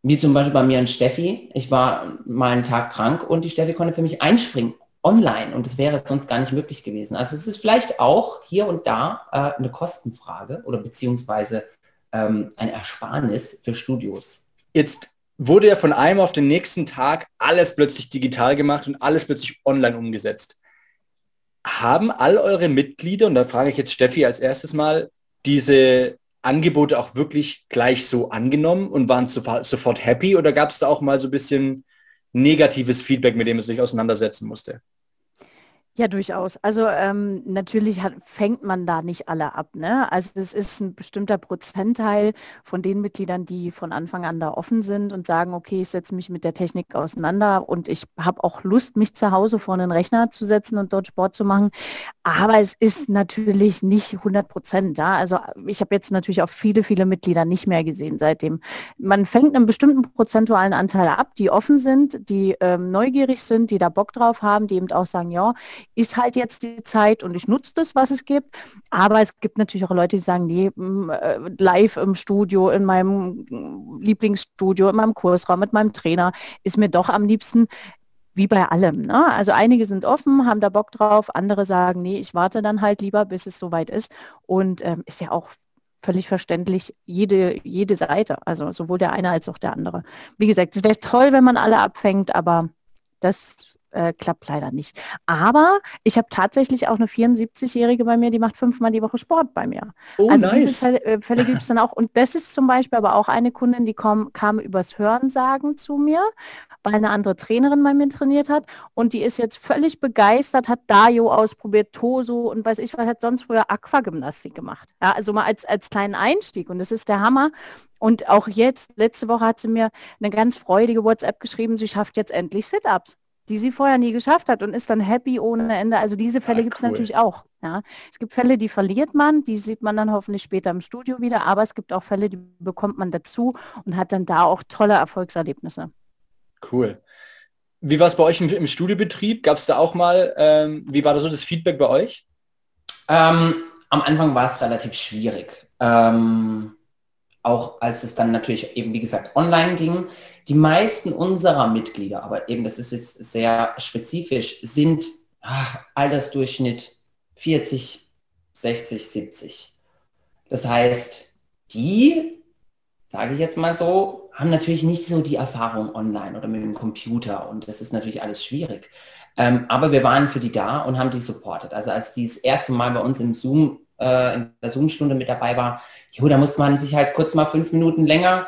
Wie zum Beispiel bei mir und Steffi. Ich war mal einen Tag krank und die Steffi konnte für mich einspringen online und das wäre sonst gar nicht möglich gewesen. Also es ist vielleicht auch hier und da äh, eine Kostenfrage oder beziehungsweise ähm, ein Ersparnis für Studios. Jetzt wurde ja von einem auf den nächsten Tag alles plötzlich digital gemacht und alles plötzlich online umgesetzt. Haben all eure Mitglieder, und da frage ich jetzt Steffi als erstes mal, diese Angebote auch wirklich gleich so angenommen und waren sofort happy oder gab es da auch mal so ein bisschen negatives Feedback, mit dem es sich auseinandersetzen musste? Ja, durchaus. Also ähm, natürlich hat, fängt man da nicht alle ab. Ne? Also es ist ein bestimmter Prozentteil von den Mitgliedern, die von Anfang an da offen sind und sagen, okay, ich setze mich mit der Technik auseinander und ich habe auch Lust, mich zu Hause vor einen Rechner zu setzen und dort Sport zu machen. Aber es ist natürlich nicht 100 Prozent. Ja? Also ich habe jetzt natürlich auch viele, viele Mitglieder nicht mehr gesehen seitdem. Man fängt einen bestimmten prozentualen Anteil ab, die offen sind, die ähm, neugierig sind, die da Bock drauf haben, die eben auch sagen, ja, ist halt jetzt die Zeit und ich nutze das, was es gibt. Aber es gibt natürlich auch Leute, die sagen, nee, äh, live im Studio, in meinem Lieblingsstudio, in meinem Kursraum, mit meinem Trainer, ist mir doch am liebsten wie bei allem. Ne? Also einige sind offen, haben da Bock drauf, andere sagen, nee, ich warte dann halt lieber, bis es soweit ist. Und ähm, ist ja auch völlig verständlich jede, jede Seite, also sowohl der eine als auch der andere. Wie gesagt, es wäre toll, wenn man alle abfängt, aber das äh, klappt leider nicht. Aber ich habe tatsächlich auch eine 74-Jährige bei mir, die macht fünfmal die Woche Sport bei mir. Oh, also nice. diese Fälle, äh, Fälle gibt es dann auch. Und das ist zum Beispiel aber auch eine Kundin, die kom, kam übers Hörensagen zu mir, weil eine andere Trainerin bei mir trainiert hat. Und die ist jetzt völlig begeistert, hat Dayo ausprobiert, Toso und weiß ich was, hat sonst früher Aquagymnastik gemacht. Ja, also mal als, als kleinen Einstieg. Und das ist der Hammer. Und auch jetzt, letzte Woche hat sie mir eine ganz freudige WhatsApp geschrieben, sie schafft jetzt endlich Sit-Ups die sie vorher nie geschafft hat und ist dann happy ohne Ende. Also diese Fälle ja, gibt es cool. natürlich auch. Ja. Es gibt Fälle, die verliert man, die sieht man dann hoffentlich später im Studio wieder, aber es gibt auch Fälle, die bekommt man dazu und hat dann da auch tolle Erfolgserlebnisse. Cool. Wie war es bei euch im, im Studiobetrieb? Gab es da auch mal, ähm, wie war da so das Feedback bei euch? Ähm, am Anfang war es relativ schwierig. Ähm, auch als es dann natürlich eben, wie gesagt, online ging. Die meisten unserer Mitglieder, aber eben das ist jetzt sehr spezifisch, sind ach, Altersdurchschnitt 40, 60, 70. Das heißt, die, sage ich jetzt mal so, haben natürlich nicht so die Erfahrung online oder mit dem Computer und das ist natürlich alles schwierig. Ähm, aber wir waren für die da und haben die supportet. Also als die das erste Mal bei uns im Zoom, äh, in der Zoom-Stunde mit dabei war, jo, da musste man sich halt kurz mal fünf Minuten länger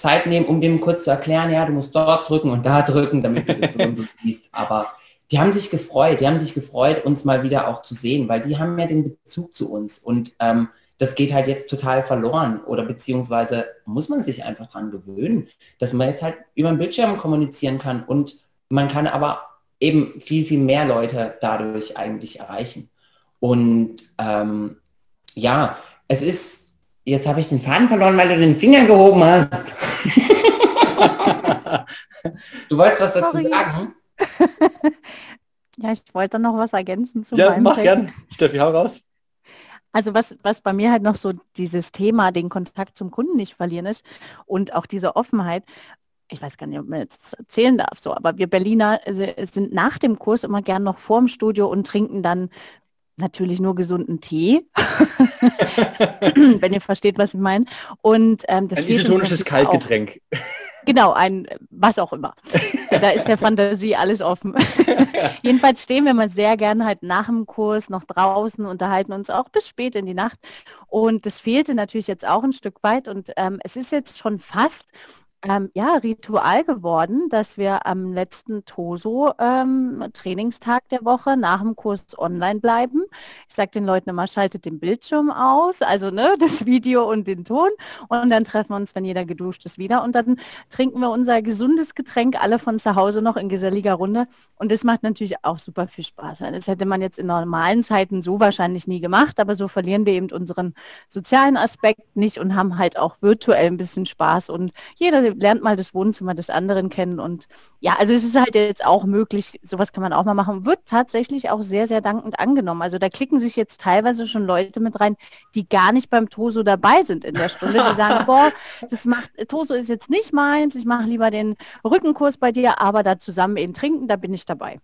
Zeit nehmen, um dem kurz zu erklären, ja, du musst dort drücken und da drücken, damit du das so und so siehst. Aber die haben sich gefreut, die haben sich gefreut, uns mal wieder auch zu sehen, weil die haben ja den Bezug zu uns und ähm, das geht halt jetzt total verloren oder beziehungsweise muss man sich einfach dran gewöhnen, dass man jetzt halt über den Bildschirm kommunizieren kann und man kann aber eben viel, viel mehr Leute dadurch eigentlich erreichen. Und ähm, ja, es ist, jetzt habe ich den Faden verloren, weil du den Finger gehoben hast. Du wolltest was dazu Sorry. sagen? ja, ich wollte noch was ergänzen zu Ja, mach Text. gern. Steffi, hau raus. Also was, was bei mir halt noch so dieses Thema, den Kontakt zum Kunden nicht verlieren ist und auch diese Offenheit, ich weiß gar nicht, ob man jetzt erzählen darf, so, aber wir Berliner äh, sind nach dem Kurs immer gern noch vorm Studio und trinken dann natürlich nur gesunden Tee, wenn ihr versteht, was ich meine. Und ähm, das ein isotonisches Kaltgetränk. Genau, ein was auch immer. Da ist der Fantasie alles offen. Jedenfalls stehen wir mal sehr gerne halt nach dem Kurs noch draußen, unterhalten uns auch bis spät in die Nacht. Und das fehlte natürlich jetzt auch ein Stück weit. Und ähm, es ist jetzt schon fast ähm, ja, Ritual geworden, dass wir am letzten TOSO ähm, der Woche nach dem Kurs online bleiben. Ich sage den Leuten immer, schaltet den Bildschirm aus, also ne, das Video und den Ton. Und dann treffen wir uns, wenn jeder geduscht ist, wieder. Und dann trinken wir unser gesundes Getränk alle von zu Hause noch in geselliger Runde. Und das macht natürlich auch super viel Spaß. Das hätte man jetzt in normalen Zeiten so wahrscheinlich nie gemacht, aber so verlieren wir eben unseren sozialen Aspekt nicht und haben halt auch virtuell ein bisschen Spaß. Und jeder lernt mal das Wohnzimmer des anderen kennen und ja, also es ist halt jetzt auch möglich, sowas kann man auch mal machen, wird tatsächlich auch sehr, sehr dankend angenommen. Also da klicken sich jetzt teilweise schon Leute mit rein, die gar nicht beim Toso dabei sind in der Stunde, die sagen, boah, das macht, Toso ist jetzt nicht meins, ich mache lieber den Rückenkurs bei dir, aber da zusammen eben trinken, da bin ich dabei.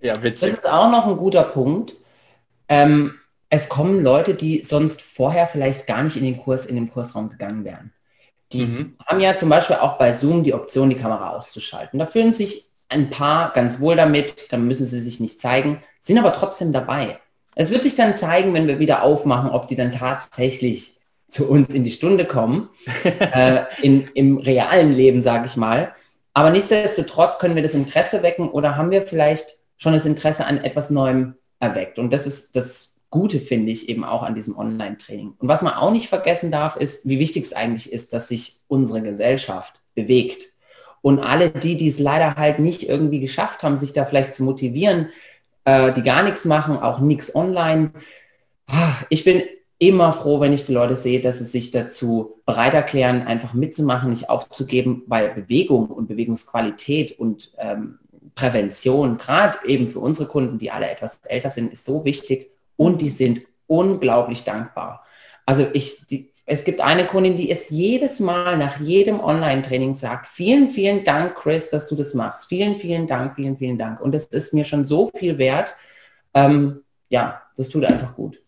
Ja, witzig. Das ist auch noch ein guter Punkt. Ähm, es kommen Leute, die sonst vorher vielleicht gar nicht in den Kurs, in den Kursraum gegangen wären. Die mhm. haben ja zum Beispiel auch bei Zoom die Option, die Kamera auszuschalten. Da fühlen sich ein paar ganz wohl damit, dann müssen sie sich nicht zeigen, sind aber trotzdem dabei. Es wird sich dann zeigen, wenn wir wieder aufmachen, ob die dann tatsächlich zu uns in die Stunde kommen, äh, in, im realen Leben, sage ich mal. Aber nichtsdestotrotz können wir das Interesse wecken oder haben wir vielleicht schon das Interesse an etwas Neuem erweckt. Und das ist das Gute finde ich eben auch an diesem Online-Training. Und was man auch nicht vergessen darf, ist, wie wichtig es eigentlich ist, dass sich unsere Gesellschaft bewegt. Und alle die, die es leider halt nicht irgendwie geschafft haben, sich da vielleicht zu motivieren, äh, die gar nichts machen, auch nichts online. Ah, ich bin immer froh, wenn ich die Leute sehe, dass sie sich dazu bereit erklären, einfach mitzumachen, nicht aufzugeben, weil Bewegung und Bewegungsqualität und ähm, Prävention, gerade eben für unsere Kunden, die alle etwas älter sind, ist so wichtig und die sind unglaublich dankbar. Also ich, die, es gibt eine Kundin, die es jedes Mal nach jedem Online-Training sagt, vielen, vielen Dank, Chris, dass du das machst. Vielen, vielen Dank, vielen, vielen Dank. Und das ist mir schon so viel wert. Ähm, ja, das tut einfach gut.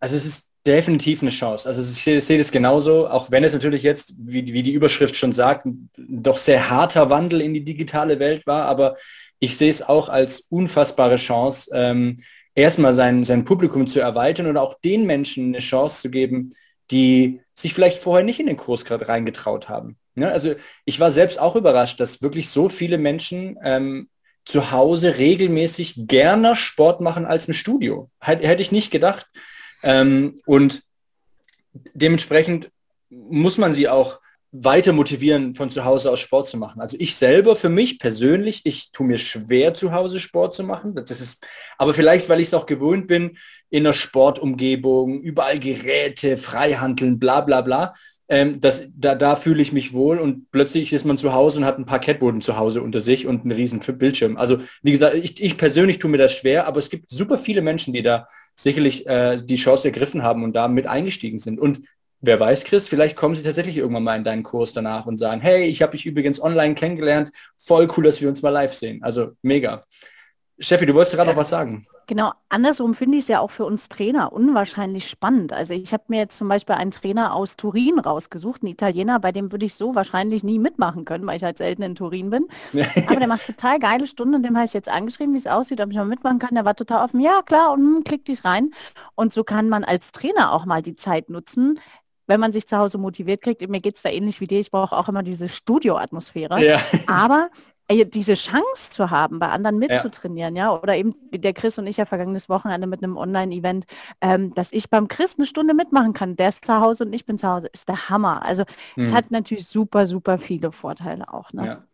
Also es ist definitiv eine Chance. Also ich sehe, sehe das genauso, auch wenn es natürlich jetzt, wie, wie die Überschrift schon sagt, doch sehr harter Wandel in die digitale Welt war, aber ich sehe es auch als unfassbare Chance, ähm, erstmal sein, sein Publikum zu erweitern und auch den Menschen eine Chance zu geben, die sich vielleicht vorher nicht in den Kurs gerade reingetraut haben. Ja, also ich war selbst auch überrascht, dass wirklich so viele Menschen ähm, zu Hause regelmäßig gerne Sport machen als im Studio. Hätte, hätte ich nicht gedacht. Ähm, und dementsprechend muss man sie auch weiter motivieren, von zu Hause aus Sport zu machen. Also ich selber, für mich persönlich, ich tue mir schwer, zu Hause Sport zu machen. Das ist, aber vielleicht, weil ich es auch gewöhnt bin, in einer Sportumgebung, überall Geräte, Freihandeln, bla bla bla. Ähm, das, da, da fühle ich mich wohl und plötzlich ist man zu Hause und hat ein Parkettboden zu Hause unter sich und einen riesen Bildschirm. Also wie gesagt, ich, ich persönlich tue mir das schwer, aber es gibt super viele Menschen, die da sicherlich äh, die Chance ergriffen haben und da mit eingestiegen sind. Und Wer weiß, Chris, vielleicht kommen sie tatsächlich irgendwann mal in deinen Kurs danach und sagen, hey, ich habe dich übrigens online kennengelernt, voll cool, dass wir uns mal live sehen. Also mega. Steffi, du wolltest gerade noch was sagen. Genau, andersrum finde ich es ja auch für uns Trainer unwahrscheinlich spannend. Also ich habe mir jetzt zum Beispiel einen Trainer aus Turin rausgesucht, einen Italiener, bei dem würde ich so wahrscheinlich nie mitmachen können, weil ich halt selten in Turin bin. Aber der macht total geile Stunden und dem habe ich jetzt angeschrieben, wie es aussieht, ob ich mal mitmachen kann. Der war total offen, ja klar, und hm, klick dich rein. Und so kann man als Trainer auch mal die Zeit nutzen, wenn man sich zu Hause motiviert kriegt, mir geht es da ähnlich wie dir, ich brauche auch immer diese Studioatmosphäre. Ja. Aber äh, diese Chance zu haben, bei anderen mitzutrainieren, ja. ja, oder eben der Chris und ich ja vergangenes Wochenende mit einem Online-Event, ähm, dass ich beim Chris eine Stunde mitmachen kann, der ist zu Hause und ich bin zu Hause, ist der Hammer. Also es hm. hat natürlich super, super viele Vorteile auch. Ne? Ja.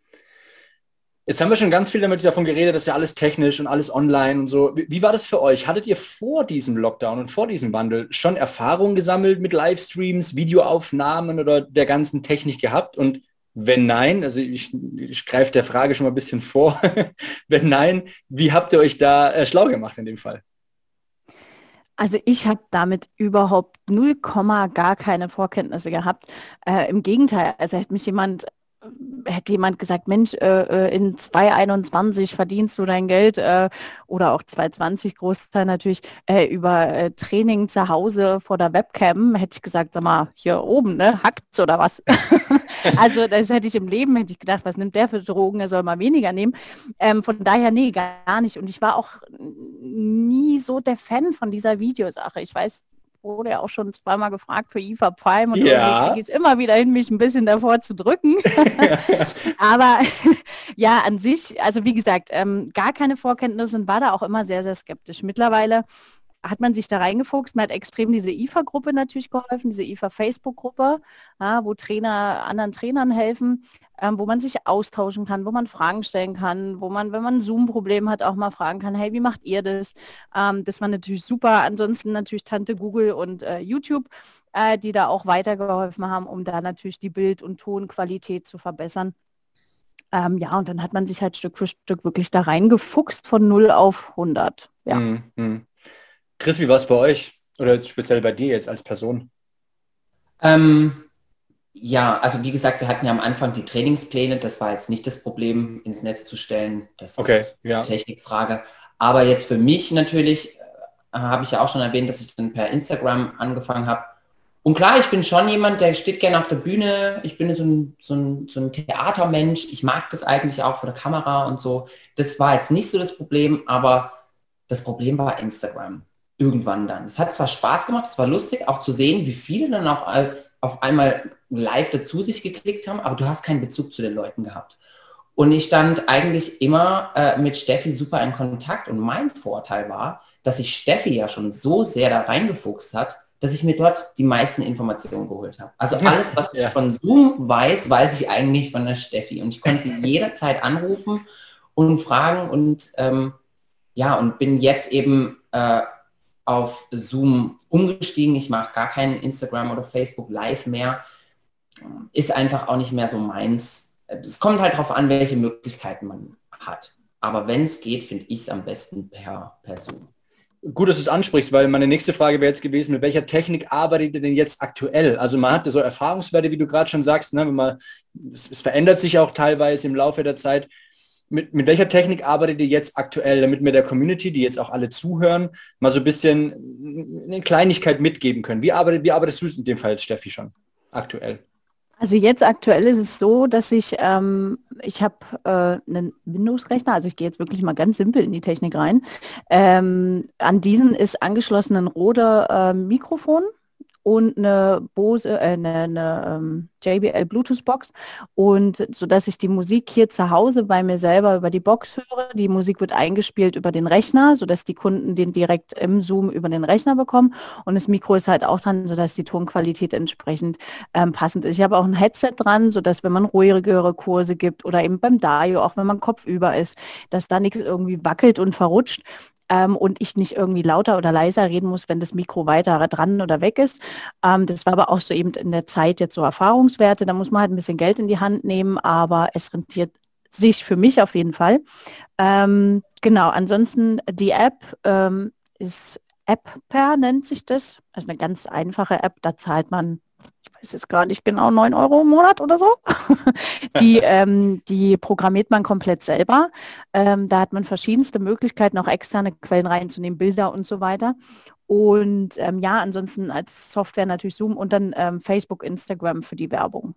Jetzt haben wir schon ganz viel damit davon geredet, dass ja alles technisch und alles online und so. Wie, wie, war das für euch? Hattet ihr vor diesem Lockdown und vor diesem Wandel schon Erfahrungen gesammelt mit Livestreams, Videoaufnahmen oder der ganzen Technik gehabt? Und wenn nein, also ich, ich greife der Frage schon mal ein bisschen vor, wenn nein, wie habt ihr euch da äh, schlau gemacht in dem Fall? Also ich habe damit überhaupt null Komma gar keine Vorkenntnisse gehabt. Äh, Im Gegenteil, also hätte mich jemand hätte jemand gesagt, Mensch, äh, äh in 221 verdienst du dein Geld äh, oder auch 220 Großteil natürlich äh, über äh, Training zu Hause vor der Webcam, hätte ich gesagt, sag mal, hier oben, ne, hackt's oder was? also das hätte ich im Leben, hätte ich gedacht, was nimmt der für Drogen, er soll mal weniger nehmen. Ähm, von daher, nee, gar nicht. Und ich war auch nie so der Fan von dieser Videosache. Ich weiß wurde ja auch schon zweimal gefragt für IFA Prime und ja. geht es immer wieder hin, mich ein bisschen davor zu drücken. Aber ja, an sich, also wie gesagt, ähm, gar keine Vorkenntnisse und war da auch immer sehr, sehr skeptisch. Mittlerweile hat man sich da reingefuchst. Man hat extrem diese IFA-Gruppe natürlich geholfen, diese IFA-Facebook-Gruppe, ja, wo Trainer anderen Trainern helfen, ähm, wo man sich austauschen kann, wo man Fragen stellen kann, wo man, wenn man ein Zoom-Problem hat, auch mal fragen kann, hey, wie macht ihr das? Ähm, das war natürlich super. Ansonsten natürlich Tante Google und äh, YouTube, äh, die da auch weitergeholfen haben, um da natürlich die Bild- und Tonqualität zu verbessern. Ähm, ja, und dann hat man sich halt Stück für Stück wirklich da reingefuchst von 0 auf 100. Ja. Mm, mm. Chris, wie war es bei euch? Oder speziell bei dir jetzt als Person? Ähm, ja, also wie gesagt, wir hatten ja am Anfang die Trainingspläne. Das war jetzt nicht das Problem, ins Netz zu stellen. Das okay, ist ja. eine Technikfrage. Aber jetzt für mich natürlich, äh, habe ich ja auch schon erwähnt, dass ich dann per Instagram angefangen habe. Und klar, ich bin schon jemand, der steht gerne auf der Bühne. Ich bin so ein, so ein, so ein Theatermensch. Ich mag das eigentlich auch vor der Kamera und so. Das war jetzt nicht so das Problem, aber das Problem war Instagram irgendwann dann. Es hat zwar Spaß gemacht, es war lustig, auch zu sehen, wie viele dann auch auf einmal live dazu sich geklickt haben, aber du hast keinen Bezug zu den Leuten gehabt. Und ich stand eigentlich immer äh, mit Steffi super in Kontakt und mein Vorteil war, dass sich Steffi ja schon so sehr da reingefuchst hat, dass ich mir dort die meisten Informationen geholt habe. Also alles, was ja. ich von Zoom weiß, weiß ich eigentlich von der Steffi. Und ich konnte sie jederzeit anrufen und fragen und ähm, ja, und bin jetzt eben äh, auf Zoom umgestiegen. Ich mache gar keinen Instagram oder Facebook Live mehr. Ist einfach auch nicht mehr so meins. Es kommt halt darauf an, welche Möglichkeiten man hat. Aber wenn es geht, finde ich es am besten per, per Zoom. Gut, dass du es ansprichst, weil meine nächste Frage wäre jetzt gewesen, mit welcher Technik arbeitet ihr denn jetzt aktuell? Also man hat so Erfahrungswerte, wie du gerade schon sagst, ne, man, es, es verändert sich auch teilweise im Laufe der Zeit mit, mit welcher Technik arbeitet ihr jetzt aktuell, damit wir der Community, die jetzt auch alle zuhören, mal so ein bisschen eine Kleinigkeit mitgeben können? Wie, arbeitet, wie arbeitest du in dem Fall jetzt, Steffi, schon aktuell? Also jetzt aktuell ist es so, dass ich, ähm, ich habe äh, einen Windows-Rechner, also ich gehe jetzt wirklich mal ganz simpel in die Technik rein. Ähm, an diesen ist angeschlossen ein Rode äh, Mikrofon und eine Bose, äh, eine, eine ähm, JBL Bluetooth Box und so dass ich die Musik hier zu Hause bei mir selber über die Box höre. Die Musik wird eingespielt über den Rechner, so dass die Kunden den direkt im Zoom über den Rechner bekommen und das Mikro ist halt auch dran, so dass die Tonqualität entsprechend ähm, passend ist. Ich habe auch ein Headset dran, so dass wenn man ruhigere Kurse gibt oder eben beim Dario, auch wenn man kopfüber ist, dass da nichts irgendwie wackelt und verrutscht, ähm, und ich nicht irgendwie lauter oder leiser reden muss, wenn das Mikro weiter dran oder weg ist. Ähm, das war aber auch so eben in der Zeit jetzt so Erfahrungswerte. Da muss man halt ein bisschen Geld in die Hand nehmen, aber es rentiert sich für mich auf jeden Fall. Ähm, genau, ansonsten die App ähm, ist AppPair nennt sich das. Also eine ganz einfache App, da zahlt man weiß es gar nicht genau, 9 Euro im Monat oder so. die, ähm, die programmiert man komplett selber. Ähm, da hat man verschiedenste Möglichkeiten, auch externe Quellen reinzunehmen, Bilder und so weiter. Und ähm, ja, ansonsten als Software natürlich Zoom und dann ähm, Facebook, Instagram für die Werbung.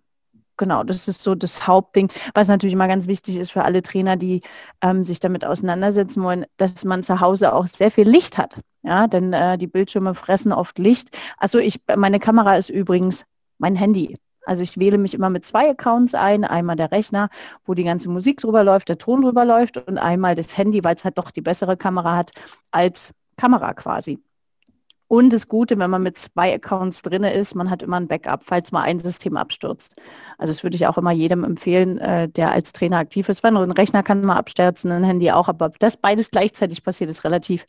Genau, das ist so das Hauptding, was natürlich immer ganz wichtig ist für alle Trainer, die ähm, sich damit auseinandersetzen wollen, dass man zu Hause auch sehr viel Licht hat. Ja, denn äh, die Bildschirme fressen oft Licht. Also ich, meine Kamera ist übrigens mein Handy. Also ich wähle mich immer mit zwei Accounts ein. Einmal der Rechner, wo die ganze Musik drüber läuft, der Ton drüber läuft und einmal das Handy, weil es halt doch die bessere Kamera hat als Kamera quasi. Und das Gute, wenn man mit zwei Accounts drin ist, man hat immer ein Backup, falls mal ein System abstürzt. Also das würde ich auch immer jedem empfehlen, äh, der als Trainer aktiv ist. Weil ein Rechner kann mal abstürzen, ein Handy auch, aber das beides gleichzeitig passiert, ist relativ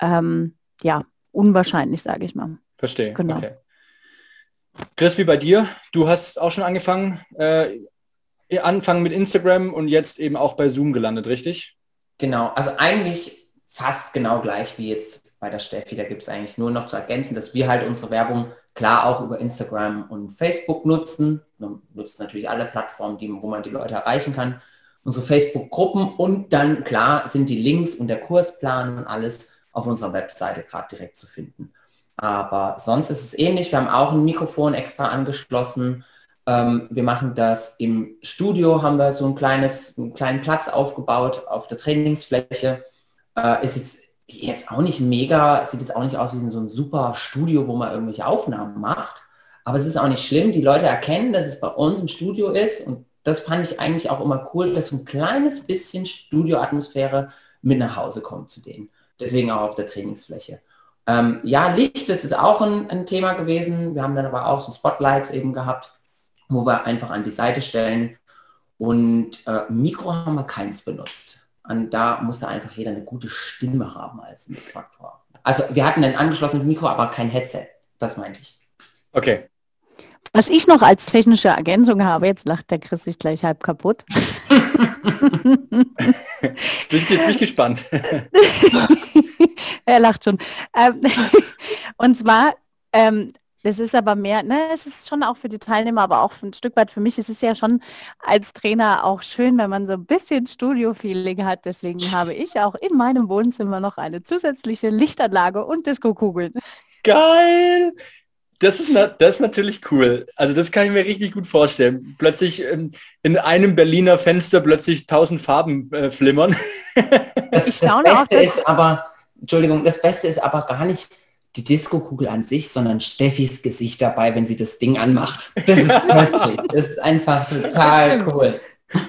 ähm, ja, unwahrscheinlich, sage ich mal. Verstehe. Genau. Okay. Chris, wie bei dir? Du hast auch schon angefangen, äh, anfangen mit Instagram und jetzt eben auch bei Zoom gelandet, richtig? Genau, also eigentlich fast genau gleich wie jetzt bei der Steffi. Da gibt es eigentlich nur noch zu ergänzen, dass wir halt unsere Werbung klar auch über Instagram und Facebook nutzen. Wir nutzen natürlich alle Plattformen, die, wo man die Leute erreichen kann. Unsere Facebook-Gruppen und dann klar sind die Links und der Kursplan und alles auf unserer Webseite gerade direkt zu finden. Aber sonst ist es ähnlich. Wir haben auch ein Mikrofon extra angeschlossen. Ähm, wir machen das im Studio, haben wir so ein kleines, einen kleinen Platz aufgebaut auf der Trainingsfläche. Äh, ist jetzt, jetzt auch nicht mega, sieht jetzt auch nicht aus wie so ein super Studio, wo man irgendwelche Aufnahmen macht. Aber es ist auch nicht schlimm. Die Leute erkennen, dass es bei uns im Studio ist. Und das fand ich eigentlich auch immer cool, dass so ein kleines bisschen Studioatmosphäre mit nach Hause kommt zu denen. Deswegen auch auf der Trainingsfläche. Ähm, ja, Licht, das ist auch ein, ein, Thema gewesen. Wir haben dann aber auch so Spotlights eben gehabt, wo wir einfach an die Seite stellen. Und äh, Mikro haben wir keins benutzt. Und da musste einfach jeder eine gute Stimme haben als Missfaktor. Also wir hatten ein angeschlossenes Mikro, aber kein Headset. Das meinte ich. Okay. Was ich noch als technische Ergänzung habe, jetzt lacht der Chris sich gleich halb kaputt. Jetzt bin ich gespannt. er lacht schon. Ähm, und zwar, ähm, das ist aber mehr, ne, es ist schon auch für die Teilnehmer, aber auch ein Stück weit für mich. Es ist ja schon als Trainer auch schön, wenn man so ein bisschen Studio-Feeling hat. Deswegen habe ich auch in meinem Wohnzimmer noch eine zusätzliche Lichtanlage und Disco-Kugeln. Geil! Das ist, das ist natürlich cool. Also das kann ich mir richtig gut vorstellen. Plötzlich ähm, in einem Berliner Fenster plötzlich tausend Farben äh, flimmern. Das, das Beste auch, ist aber, Entschuldigung, das Beste ist aber gar nicht die Disco-Kugel an sich, sondern Steffis Gesicht dabei, wenn sie das Ding anmacht. Das ist köstlich. Das ist einfach total cool.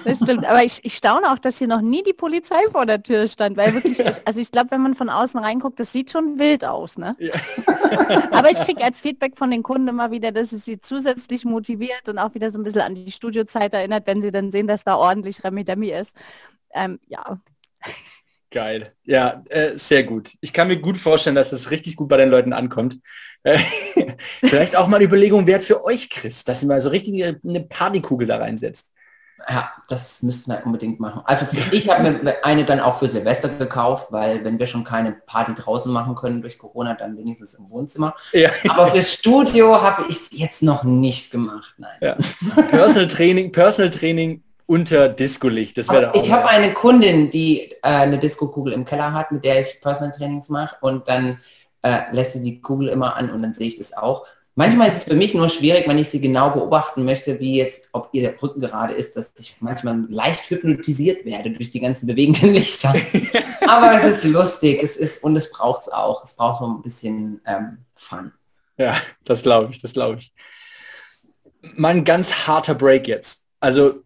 Das stimmt, aber ich, ich staune auch, dass hier noch nie die Polizei vor der Tür stand, weil wirklich, ich, also ich glaube, wenn man von außen reinguckt, das sieht schon wild aus, ne? Ja. aber ich kriege als Feedback von den Kunden immer wieder, dass es sie zusätzlich motiviert und auch wieder so ein bisschen an die Studiozeit erinnert, wenn sie dann sehen, dass da ordentlich Remi-Demi ist. Ähm, ja. Geil. Ja, äh, sehr gut. Ich kann mir gut vorstellen, dass es richtig gut bei den Leuten ankommt. Äh, vielleicht auch mal eine Überlegung wert für euch, Chris, dass ihr mal so richtig eine Partykugel da reinsetzt. Ja, das müssten wir unbedingt machen. Also ich habe mir eine dann auch für Silvester gekauft, weil wenn wir schon keine Party draußen machen können durch Corona, dann wenigstens im Wohnzimmer. Ja. Aber fürs Studio habe ich es jetzt noch nicht gemacht. Nein. Ja. Personal Training, Personal Training unter Disco-Licht. Das wäre Ich habe eine Kundin, die äh, eine Disco-Kugel im Keller hat, mit der ich Personal Trainings mache und dann äh, lässt sie die Kugel immer an und dann sehe ich das auch. Manchmal ist es für mich nur schwierig, wenn ich sie genau beobachten möchte, wie jetzt, ob ihr Rücken gerade ist, dass ich manchmal leicht hypnotisiert werde durch die ganzen bewegenden Lichter. Aber es ist lustig, es ist und es braucht es auch. Es braucht noch ein bisschen ähm, Fun. Ja, das glaube ich, das glaube ich. Mein ganz harter Break jetzt. Also,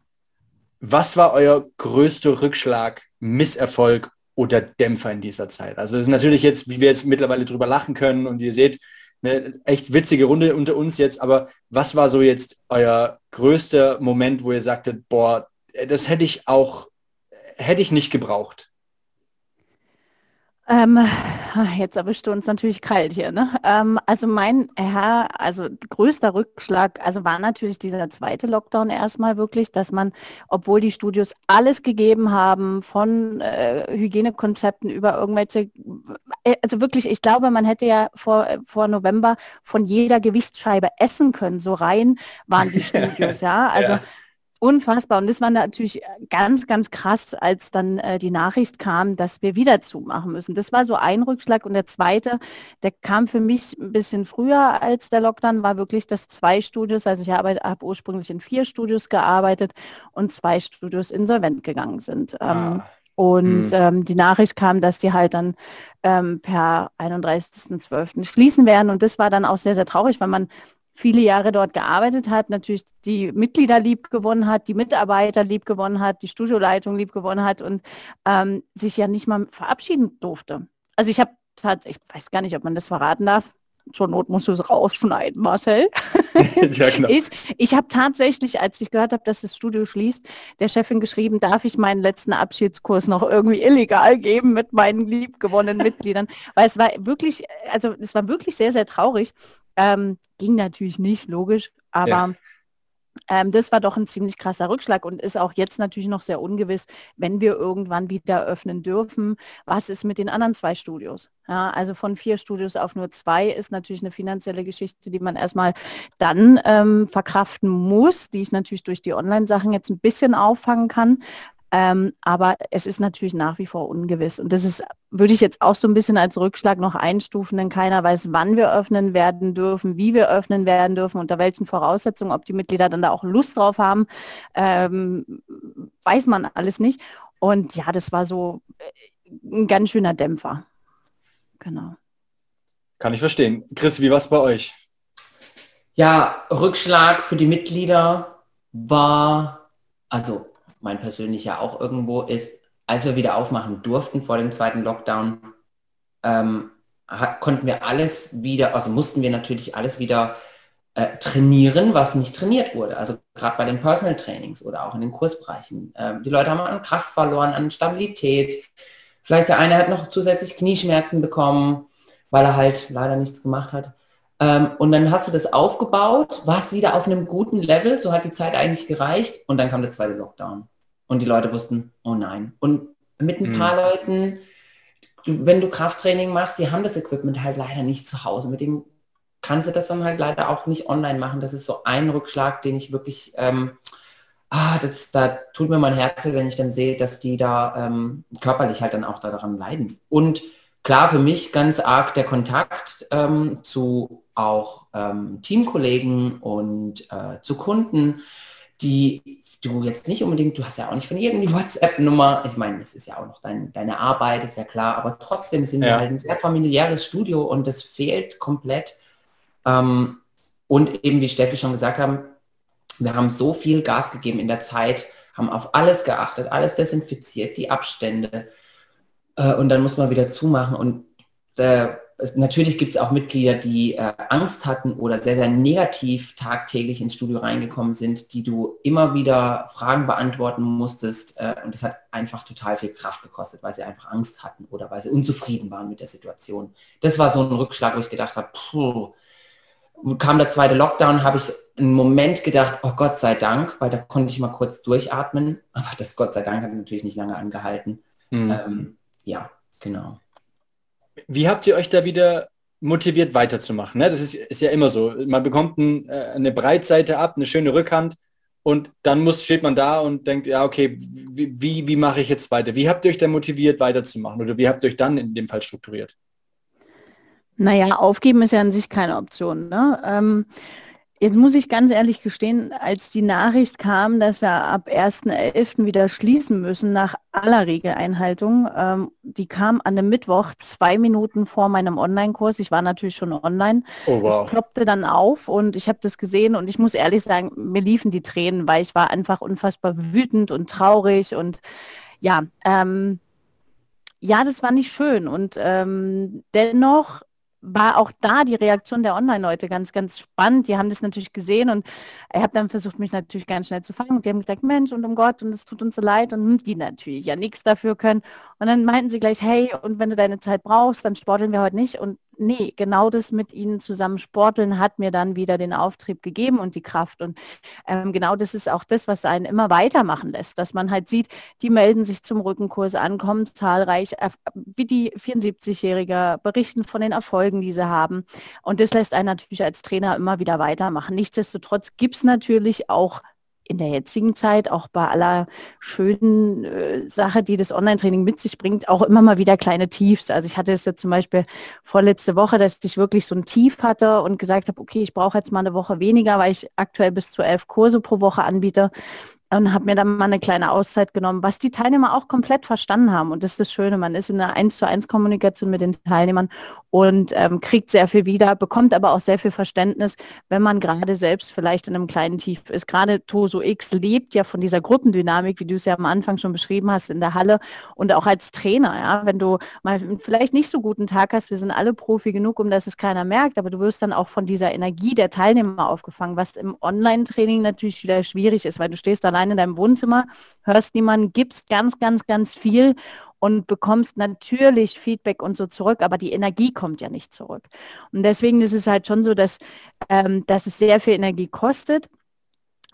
was war euer größter Rückschlag, Misserfolg oder Dämpfer in dieser Zeit? Also, es ist natürlich jetzt, wie wir jetzt mittlerweile drüber lachen können und ihr seht, eine echt witzige Runde unter uns jetzt, aber was war so jetzt euer größter Moment, wo ihr sagtet, boah, das hätte ich auch, hätte ich nicht gebraucht? Ähm, jetzt erwischt du uns natürlich kalt hier. Ne? Ähm, also mein Herr, also größter Rückschlag, also war natürlich dieser zweite Lockdown erstmal wirklich, dass man, obwohl die Studios alles gegeben haben, von äh, Hygienekonzepten über irgendwelche, äh, also wirklich, ich glaube, man hätte ja vor, vor November von jeder Gewichtsscheibe essen können. So rein waren die Studios, ja. Also ja. Unfassbar. Und das war natürlich ganz, ganz krass, als dann äh, die Nachricht kam, dass wir wieder zumachen müssen. Das war so ein Rückschlag. Und der zweite, der kam für mich ein bisschen früher als der Lockdown, war wirklich, dass zwei Studios, also ich habe, habe ursprünglich in vier Studios gearbeitet und zwei Studios insolvent gegangen sind. Ähm, ah. Und hm. ähm, die Nachricht kam, dass die halt dann ähm, per 31.12. schließen werden. Und das war dann auch sehr, sehr traurig, weil man viele Jahre dort gearbeitet hat, natürlich die Mitglieder lieb gewonnen hat, die Mitarbeiter lieb gewonnen hat, die Studioleitung lieb gewonnen hat und ähm, sich ja nicht mal verabschieden durfte. Also ich habe tatsächlich, ich weiß gar nicht, ob man das verraten darf. Zur Not musst du es rausschneiden, Marcel. ja, genau. ich ich habe tatsächlich, als ich gehört habe, dass das Studio schließt, der Chefin geschrieben, darf ich meinen letzten Abschiedskurs noch irgendwie illegal geben mit meinen liebgewonnenen Mitgliedern. Weil es war wirklich, also es war wirklich sehr, sehr traurig. Ähm, ging natürlich nicht, logisch, aber ja. Ähm, das war doch ein ziemlich krasser Rückschlag und ist auch jetzt natürlich noch sehr ungewiss, wenn wir irgendwann wieder öffnen dürfen. Was ist mit den anderen zwei Studios? Ja, also von vier Studios auf nur zwei ist natürlich eine finanzielle Geschichte, die man erstmal dann ähm, verkraften muss, die ich natürlich durch die Online-Sachen jetzt ein bisschen auffangen kann. Ähm, aber es ist natürlich nach wie vor ungewiss. Und das ist, würde ich jetzt auch so ein bisschen als Rückschlag noch einstufen, denn keiner weiß, wann wir öffnen werden dürfen, wie wir öffnen werden dürfen, unter welchen Voraussetzungen, ob die Mitglieder dann da auch Lust drauf haben, ähm, weiß man alles nicht. Und ja, das war so äh, ein ganz schöner Dämpfer. Genau. Kann ich verstehen. Chris, wie war es bei euch? Ja, Rückschlag für die Mitglieder war, also mein persönlicher auch irgendwo ist, als wir wieder aufmachen durften vor dem zweiten Lockdown, ähm, konnten wir alles wieder, also mussten wir natürlich alles wieder äh, trainieren, was nicht trainiert wurde. Also gerade bei den Personal Trainings oder auch in den Kursbereichen. Ähm, die Leute haben an Kraft verloren, an Stabilität. Vielleicht der eine hat noch zusätzlich Knieschmerzen bekommen, weil er halt leider nichts gemacht hat. Ähm, und dann hast du das aufgebaut, warst wieder auf einem guten Level, so hat die Zeit eigentlich gereicht und dann kam der zweite Lockdown. Und die Leute wussten, oh nein. Und mit ein paar mhm. Leuten, wenn du Krafttraining machst, die haben das Equipment halt leider nicht zu Hause. Mit dem kannst du das dann halt leider auch nicht online machen. Das ist so ein Rückschlag, den ich wirklich, ähm, ah, das, da tut mir mein Herz, wenn ich dann sehe, dass die da ähm, körperlich halt dann auch daran leiden. Und klar, für mich ganz arg der Kontakt ähm, zu auch ähm, Teamkollegen und äh, zu Kunden, die du jetzt nicht unbedingt, du hast ja auch nicht von jedem die WhatsApp-Nummer. Ich meine, es ist ja auch noch dein, deine Arbeit, ist ja klar, aber trotzdem sind ja. wir halt ein sehr familiäres Studio und das fehlt komplett. Ähm, und eben, wie Steffi schon gesagt haben, wir haben so viel Gas gegeben in der Zeit, haben auf alles geachtet, alles desinfiziert, die Abstände. Äh, und dann muss man wieder zumachen. Und äh, es, natürlich gibt es auch Mitglieder, die äh, Angst hatten oder sehr, sehr negativ tagtäglich ins Studio reingekommen sind, die du immer wieder Fragen beantworten musstest. Äh, und das hat einfach total viel Kraft gekostet, weil sie einfach Angst hatten oder weil sie unzufrieden waren mit der Situation. Das war so ein Rückschlag, wo ich gedacht habe, puh, kam der zweite Lockdown, habe ich einen Moment gedacht, oh Gott sei Dank, weil da konnte ich mal kurz durchatmen. Aber das Gott sei Dank hat natürlich nicht lange angehalten. Mhm. Ähm, ja, genau. Wie habt ihr euch da wieder motiviert weiterzumachen? Ne? Das ist, ist ja immer so. Man bekommt ein, äh, eine Breitseite ab, eine schöne Rückhand und dann muss, steht man da und denkt, ja, okay, wie, wie, wie mache ich jetzt weiter? Wie habt ihr euch da motiviert weiterzumachen oder wie habt ihr euch dann in dem Fall strukturiert? Naja, aufgeben ist ja an sich keine Option. Ne? Ähm, Jetzt muss ich ganz ehrlich gestehen, als die Nachricht kam, dass wir ab 1.11. wieder schließen müssen nach aller Regeleinhaltung, ähm, die kam an dem Mittwoch zwei Minuten vor meinem Online-Kurs. Ich war natürlich schon online. Oh, wow. Es ploppte dann auf und ich habe das gesehen und ich muss ehrlich sagen, mir liefen die Tränen, weil ich war einfach unfassbar wütend und traurig und ja, ähm, ja, das war nicht schön und ähm, dennoch war auch da die Reaktion der Online-Leute ganz, ganz spannend. Die haben das natürlich gesehen und ich habe dann versucht, mich natürlich ganz schnell zu fangen. Und die haben gesagt, Mensch, und um Gott, und es tut uns so leid. Und die natürlich ja nichts dafür können. Und dann meinten sie gleich, hey, und wenn du deine Zeit brauchst, dann sporteln wir heute nicht. Und nee, genau das mit ihnen zusammen sporteln hat mir dann wieder den Auftrieb gegeben und die Kraft. Und ähm, genau das ist auch das, was einen immer weitermachen lässt, dass man halt sieht, die melden sich zum Rückenkurs an, kommen zahlreich, äh, wie die 74-Jährige, berichten von den Erfolgen, die sie haben. Und das lässt einen natürlich als Trainer immer wieder weitermachen. Nichtsdestotrotz gibt es natürlich auch in der jetzigen Zeit, auch bei aller schönen äh, Sache, die das Online-Training mit sich bringt, auch immer mal wieder kleine Tiefs. Also ich hatte es ja zum Beispiel vorletzte Woche, dass ich wirklich so ein Tief hatte und gesagt habe, okay, ich brauche jetzt mal eine Woche weniger, weil ich aktuell bis zu elf Kurse pro Woche anbiete und habe mir dann mal eine kleine Auszeit genommen, was die Teilnehmer auch komplett verstanden haben. Und das ist das Schöne, man ist in einer 1 zu 1 Kommunikation mit den Teilnehmern und ähm, kriegt sehr viel wieder, bekommt aber auch sehr viel Verständnis, wenn man gerade selbst vielleicht in einem kleinen Tief ist. Gerade Toso X lebt ja von dieser Gruppendynamik, wie du es ja am Anfang schon beschrieben hast, in der Halle und auch als Trainer. Ja, wenn du mal vielleicht nicht so guten Tag hast, wir sind alle Profi genug, um dass es keiner merkt, aber du wirst dann auch von dieser Energie der Teilnehmer aufgefangen, was im Online-Training natürlich wieder schwierig ist, weil du stehst allein in deinem Wohnzimmer, hörst niemanden, gibst ganz, ganz, ganz viel und bekommst natürlich Feedback und so zurück, aber die Energie kommt ja nicht zurück. Und deswegen ist es halt schon so, dass, ähm, dass es sehr viel Energie kostet.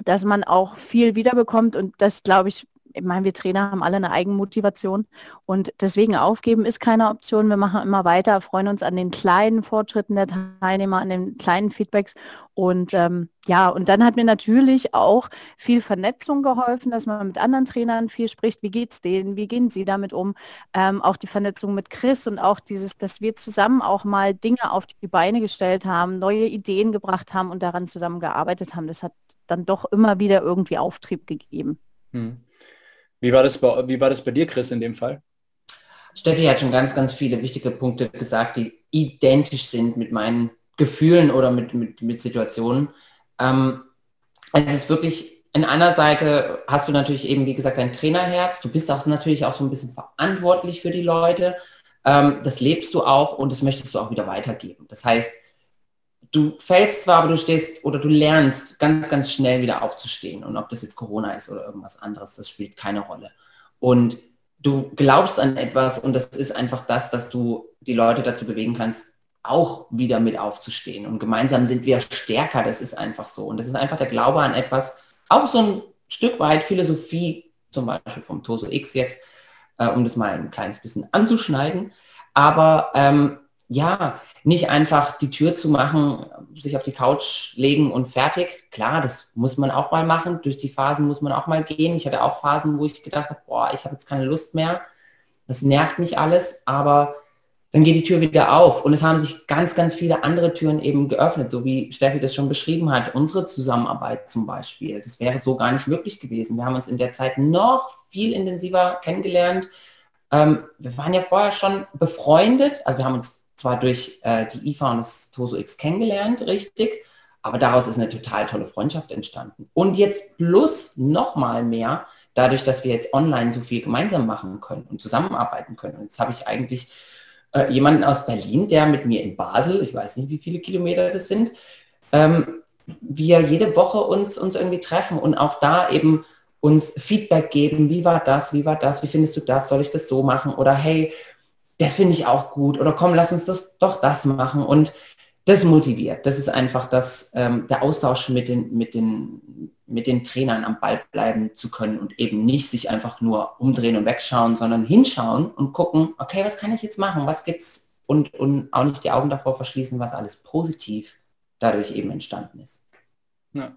dass man auch viel wiederbekommt und das, glaube ich, ich meine, wir Trainer haben alle eine Eigenmotivation und deswegen aufgeben ist keine Option. Wir machen immer weiter, freuen uns an den kleinen Fortschritten der Teilnehmer, an den kleinen Feedbacks und ähm, ja, und dann hat mir natürlich auch viel Vernetzung geholfen, dass man mit anderen Trainern viel spricht. Wie geht's denen? Wie gehen sie damit um? Ähm, auch die Vernetzung mit Chris und auch dieses, dass wir zusammen auch mal Dinge auf die Beine gestellt haben, neue Ideen gebracht haben und daran zusammengearbeitet haben. Das hat dann doch immer wieder irgendwie Auftrieb gegeben. Hm. Wie war, das bei, wie war das bei dir, Chris, in dem Fall? Steffi hat schon ganz, ganz viele wichtige Punkte gesagt, die identisch sind mit meinen Gefühlen oder mit, mit, mit Situationen. Ähm, es ist wirklich, an einer Seite hast du natürlich eben, wie gesagt, dein Trainerherz. Du bist auch natürlich auch so ein bisschen verantwortlich für die Leute. Ähm, das lebst du auch und das möchtest du auch wieder weitergeben. Das heißt, du fällst zwar, aber du stehst oder du lernst ganz, ganz schnell wieder aufzustehen. Und ob das jetzt Corona ist oder irgendwas anderes, das spielt keine Rolle. Und du glaubst an etwas und das ist einfach das, dass du die Leute dazu bewegen kannst, auch wieder mit aufzustehen. Und gemeinsam sind wir stärker, das ist einfach so. Und das ist einfach der Glaube an etwas, auch so ein Stück weit Philosophie, zum Beispiel vom Toso X jetzt, äh, um das mal ein kleines bisschen anzuschneiden. Aber ähm, ja, nicht einfach die Tür zu machen, sich auf die Couch legen und fertig. Klar, das muss man auch mal machen. Durch die Phasen muss man auch mal gehen. Ich hatte auch Phasen, wo ich gedacht habe, boah, ich habe jetzt keine Lust mehr. Das nervt mich alles, aber dann geht die Tür wieder auf. Und es haben sich ganz, ganz viele andere Türen eben geöffnet, so wie Steffi das schon beschrieben hat. Unsere Zusammenarbeit zum Beispiel, das wäre so gar nicht möglich gewesen. Wir haben uns in der Zeit noch viel intensiver kennengelernt. Ähm, wir waren ja vorher schon befreundet, also wir haben uns zwar durch äh, die IFA und das Toso X kennengelernt, richtig, aber daraus ist eine total tolle Freundschaft entstanden. Und jetzt plus noch mal mehr, dadurch, dass wir jetzt online so viel gemeinsam machen können und zusammenarbeiten können. Und jetzt habe ich eigentlich äh, jemanden aus Berlin, der mit mir in Basel, ich weiß nicht, wie viele Kilometer das sind, ähm, wir jede Woche uns, uns irgendwie treffen und auch da eben uns Feedback geben, wie war das, wie war das, wie findest du das, soll ich das so machen? Oder hey, das finde ich auch gut oder komm, lass uns das doch das machen und das motiviert. Das ist einfach das, ähm, der Austausch mit den, mit, den, mit den Trainern am Ball bleiben zu können und eben nicht sich einfach nur umdrehen und wegschauen, sondern hinschauen und gucken, okay, was kann ich jetzt machen, was gibt's und, und auch nicht die Augen davor verschließen, was alles positiv dadurch eben entstanden ist. Ja.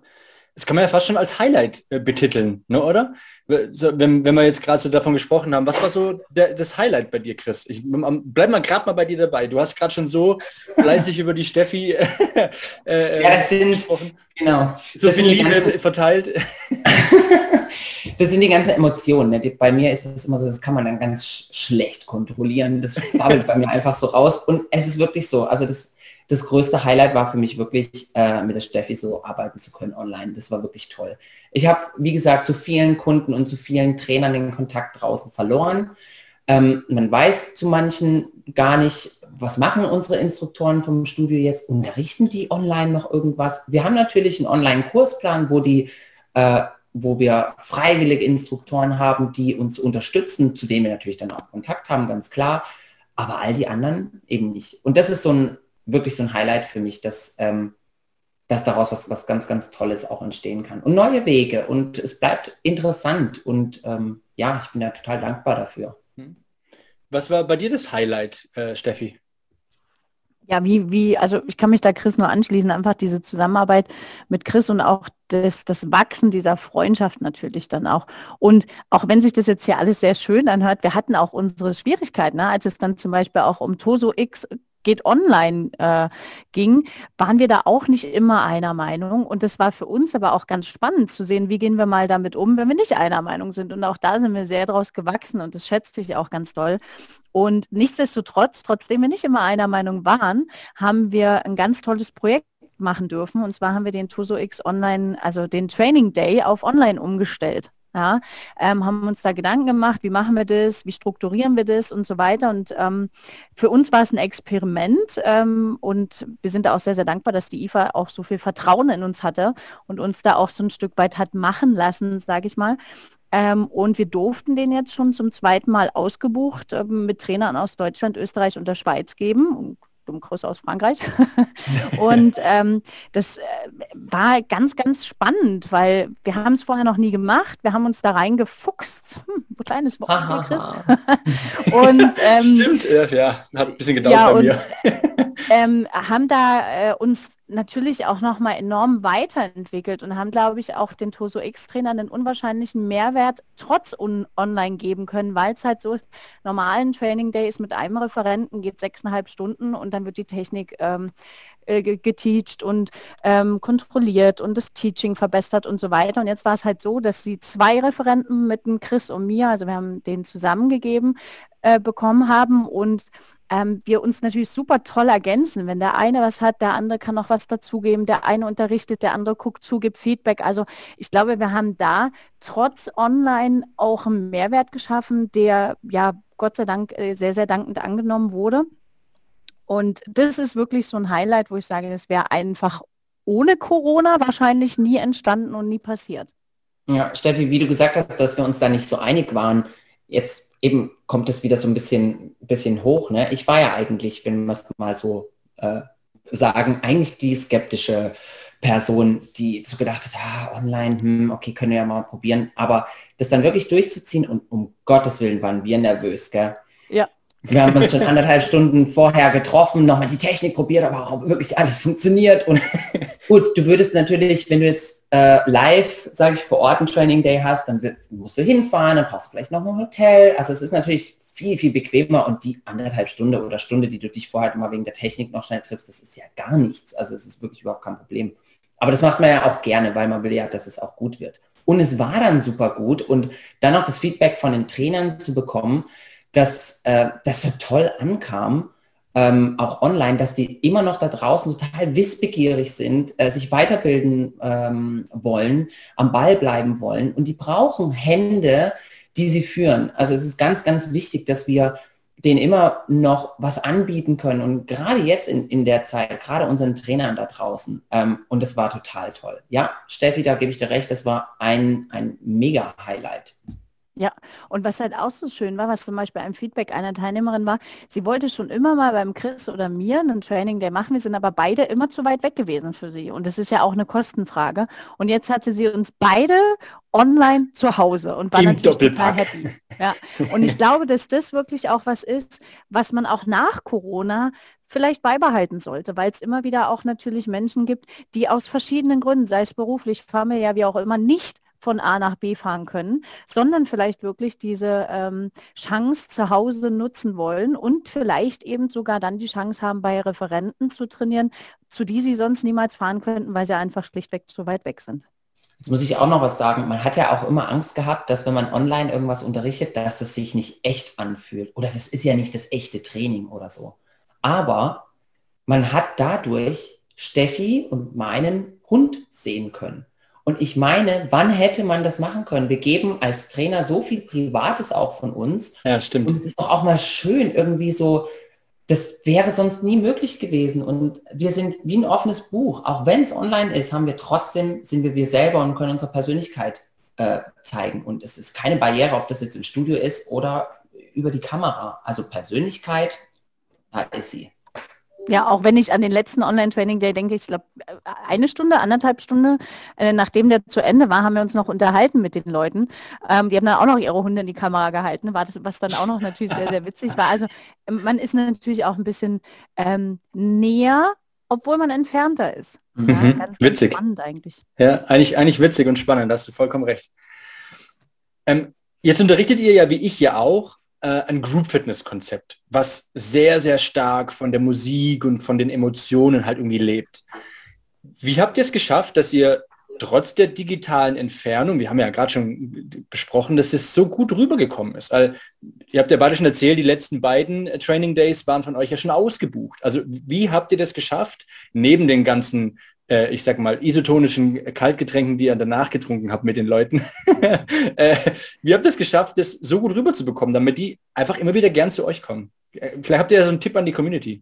Das kann man ja fast schon als Highlight äh, betiteln, ne, oder? Wenn, wenn wir jetzt gerade so davon gesprochen haben, was war so der, das Highlight bei dir, Chris? Ich bleib mal gerade mal bei dir dabei. Du hast gerade schon so fleißig über die Steffi äh, äh, ja, das sind, gesprochen. Genau. So das viel Liebe ganzen, verteilt. das sind die ganzen Emotionen. Ne? Bei mir ist es immer so, das kann man dann ganz schlecht kontrollieren. Das babbelt bei mir einfach so raus. Und es ist wirklich so. Also das das größte Highlight war für mich wirklich, äh, mit der Steffi so arbeiten zu können online. Das war wirklich toll. Ich habe, wie gesagt, zu vielen Kunden und zu vielen Trainern den Kontakt draußen verloren. Ähm, man weiß zu manchen gar nicht, was machen unsere Instruktoren vom Studio jetzt? Unterrichten die online noch irgendwas? Wir haben natürlich einen Online-Kursplan, wo die äh, wo wir freiwillige Instruktoren haben, die uns unterstützen, zu denen wir natürlich dann auch Kontakt haben, ganz klar. Aber all die anderen eben nicht. Und das ist so ein wirklich so ein Highlight für mich, dass, ähm, dass daraus was, was ganz, ganz Tolles auch entstehen kann. Und neue Wege und es bleibt interessant und ähm, ja, ich bin ja total dankbar dafür. Hm. Was war bei dir das Highlight, äh, Steffi? Ja, wie, wie, also ich kann mich da Chris nur anschließen, einfach diese Zusammenarbeit mit Chris und auch das, das Wachsen dieser Freundschaft natürlich dann auch. Und auch wenn sich das jetzt hier alles sehr schön anhört, wir hatten auch unsere Schwierigkeiten, ne? als es dann zum Beispiel auch um Toso X geht online äh, ging, waren wir da auch nicht immer einer Meinung. Und das war für uns aber auch ganz spannend zu sehen, wie gehen wir mal damit um, wenn wir nicht einer Meinung sind. Und auch da sind wir sehr draus gewachsen und das schätze ich auch ganz toll. Und nichtsdestotrotz, trotzdem wir nicht immer einer Meinung waren, haben wir ein ganz tolles Projekt machen dürfen. Und zwar haben wir den Tuso X Online, also den Training Day auf Online umgestellt. Ja, ähm, haben uns da Gedanken gemacht, wie machen wir das, wie strukturieren wir das und so weiter. Und ähm, für uns war es ein Experiment ähm, und wir sind da auch sehr, sehr dankbar, dass die IFA auch so viel Vertrauen in uns hatte und uns da auch so ein Stück weit hat machen lassen, sage ich mal. Ähm, und wir durften den jetzt schon zum zweiten Mal ausgebucht äh, mit Trainern aus Deutschland, Österreich und der Schweiz geben. Dumm Gruß aus Frankreich. und ähm, das äh, war ganz, ganz spannend, weil wir haben es vorher noch nie gemacht. Wir haben uns da reingefuchst. Hm, kleines Wort, Chris. und, ähm, Stimmt, ja, hat ein bisschen gedauert ja, bei mir. Ähm, haben da äh, uns natürlich auch nochmal enorm weiterentwickelt und haben, glaube ich, auch den Toso X-Trainern einen unwahrscheinlichen Mehrwert trotz un online geben können, weil es halt so normalen Training Days mit einem Referenten geht sechseinhalb Stunden und dann wird die Technik ähm, äh, geteacht und ähm, kontrolliert und das Teaching verbessert und so weiter. Und jetzt war es halt so, dass sie zwei Referenten mit dem Chris und mir, also wir haben den zusammengegeben, äh, bekommen haben und ähm, wir uns natürlich super toll ergänzen. Wenn der eine was hat, der andere kann noch was dazugeben, der eine unterrichtet, der andere guckt zu, gibt Feedback. Also ich glaube, wir haben da trotz Online auch einen Mehrwert geschaffen, der ja Gott sei Dank äh, sehr, sehr dankend angenommen wurde. Und das ist wirklich so ein Highlight, wo ich sage, das wäre einfach ohne Corona wahrscheinlich nie entstanden und nie passiert. Ja, Steffi, wie du gesagt hast, dass wir uns da nicht so einig waren, jetzt eben kommt es wieder so ein bisschen, bisschen hoch. Ne? Ich war ja eigentlich, wenn wir es mal so äh, sagen, eigentlich die skeptische Person, die so gedacht hat, ah, online, hm, okay, können wir ja mal probieren. Aber das dann wirklich durchzuziehen und um Gottes Willen waren wir nervös, gell? Ja. Wir haben uns schon anderthalb Stunden vorher getroffen, nochmal die Technik probiert, aber auch wirklich alles funktioniert. Und gut, du würdest natürlich, wenn du jetzt äh, live, sage ich, vor Ort ein Training Day hast, dann wird, musst du hinfahren, dann brauchst du vielleicht noch ein Hotel. Also es ist natürlich viel, viel bequemer und die anderthalb Stunde oder Stunde, die du dich vorher mal wegen der Technik noch schnell triffst, das ist ja gar nichts. Also es ist wirklich überhaupt kein Problem. Aber das macht man ja auch gerne, weil man will ja, dass es auch gut wird. Und es war dann super gut und dann auch das Feedback von den Trainern zu bekommen, dass äh, das so toll ankam, ähm, auch online, dass die immer noch da draußen total wissbegierig sind, äh, sich weiterbilden ähm, wollen, am Ball bleiben wollen und die brauchen Hände, die sie führen. Also es ist ganz, ganz wichtig, dass wir denen immer noch was anbieten können und gerade jetzt in, in der Zeit, gerade unseren Trainern da draußen ähm, und das war total toll. Ja, Steffi, da gebe ich dir recht, das war ein, ein mega Highlight. Ja, und was halt auch so schön war, was zum Beispiel ein Feedback einer Teilnehmerin war, sie wollte schon immer mal beim Chris oder mir einen Training Day machen, wir sind aber beide immer zu weit weg gewesen für sie. Und das ist ja auch eine Kostenfrage. Und jetzt hatte sie uns beide online zu Hause und war Im natürlich Doppelpack. total happy. Ja. Und ich glaube, dass das wirklich auch was ist, was man auch nach Corona vielleicht beibehalten sollte, weil es immer wieder auch natürlich Menschen gibt, die aus verschiedenen Gründen, sei es beruflich, familiär, wie auch immer, nicht von A nach B fahren können, sondern vielleicht wirklich diese ähm, Chance zu Hause nutzen wollen und vielleicht eben sogar dann die Chance haben, bei Referenten zu trainieren, zu die sie sonst niemals fahren könnten, weil sie einfach schlichtweg zu weit weg sind. Jetzt muss ich auch noch was sagen. Man hat ja auch immer Angst gehabt, dass wenn man online irgendwas unterrichtet, dass es sich nicht echt anfühlt. Oder das ist ja nicht das echte Training oder so. Aber man hat dadurch Steffi und meinen Hund sehen können. Und ich meine, wann hätte man das machen können? Wir geben als Trainer so viel Privates auch von uns. Ja, stimmt. Und es ist doch auch mal schön, irgendwie so, das wäre sonst nie möglich gewesen. Und wir sind wie ein offenes Buch. Auch wenn es online ist, haben wir trotzdem, sind wir wir selber und können unsere Persönlichkeit äh, zeigen. Und es ist keine Barriere, ob das jetzt im Studio ist oder über die Kamera. Also Persönlichkeit, da ist sie. Ja, auch wenn ich an den letzten Online-Training-Day denke, ich glaube, eine Stunde, anderthalb Stunden, äh, nachdem der zu Ende war, haben wir uns noch unterhalten mit den Leuten. Ähm, die haben dann auch noch ihre Hunde in die Kamera gehalten, war das, was dann auch noch natürlich sehr, sehr witzig war. Also man ist natürlich auch ein bisschen ähm, näher, obwohl man entfernter ist. Mhm. Ja, ganz, witzig. Ganz spannend eigentlich. Ja, eigentlich, eigentlich witzig und spannend, da hast du vollkommen recht. Ähm, jetzt unterrichtet ihr ja, wie ich ja auch, ein Group-Fitness-Konzept, was sehr, sehr stark von der Musik und von den Emotionen halt irgendwie lebt. Wie habt ihr es geschafft, dass ihr trotz der digitalen Entfernung, wir haben ja gerade schon besprochen, dass es so gut rübergekommen ist. Weil, ihr habt ja beide schon erzählt, die letzten beiden Training Days waren von euch ja schon ausgebucht. Also wie habt ihr das geschafft, neben den ganzen äh, ich sag mal, isotonischen Kaltgetränken, die ihr danach getrunken habt mit den Leuten. äh, wie habt ihr es geschafft, das so gut rüberzubekommen, damit die einfach immer wieder gern zu euch kommen? Äh, vielleicht habt ihr ja so einen Tipp an die Community.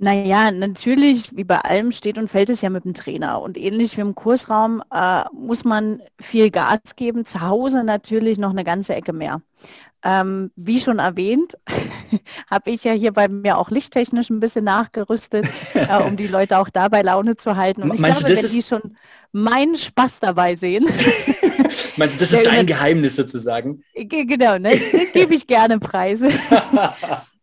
Naja, natürlich, wie bei allem steht und fällt es ja mit dem Trainer. Und ähnlich wie im Kursraum äh, muss man viel Gas geben, zu Hause natürlich noch eine ganze Ecke mehr. Ähm, wie schon erwähnt, habe ich ja hier bei mir auch lichttechnisch ein bisschen nachgerüstet, äh, um die Leute auch dabei Laune zu halten. Und ich Meinst glaube, wenn die schon meinen Spaß dabei sehen. Meinst du, das ist dein Geheimnis sozusagen? Genau, ne? das gebe ich gerne Preise.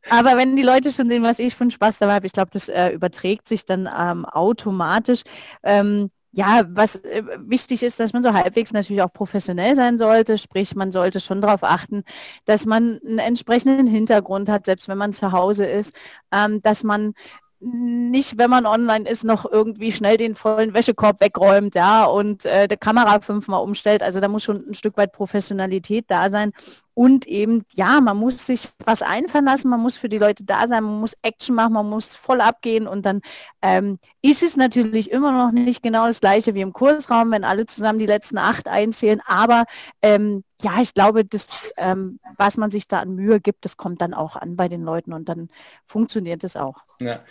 Aber wenn die Leute schon sehen, was ich für einen Spaß dabei habe, ich glaube, das äh, überträgt sich dann ähm, automatisch. Ähm, ja, was äh, wichtig ist, dass man so halbwegs natürlich auch professionell sein sollte. Sprich, man sollte schon darauf achten, dass man einen entsprechenden Hintergrund hat, selbst wenn man zu Hause ist, ähm, dass man nicht, wenn man online ist, noch irgendwie schnell den vollen Wäschekorb wegräumt, ja, und äh, der Kamera fünfmal umstellt. Also da muss schon ein Stück weit Professionalität da sein. Und eben, ja, man muss sich was einfallen lassen, man muss für die Leute da sein, man muss Action machen, man muss voll abgehen und dann ähm, ist es natürlich immer noch nicht genau das gleiche wie im Kursraum, wenn alle zusammen die letzten acht einzählen. Aber ähm, ja, ich glaube, das, ähm, was man sich da an Mühe gibt, das kommt dann auch an bei den Leuten und dann funktioniert es auch. Ja.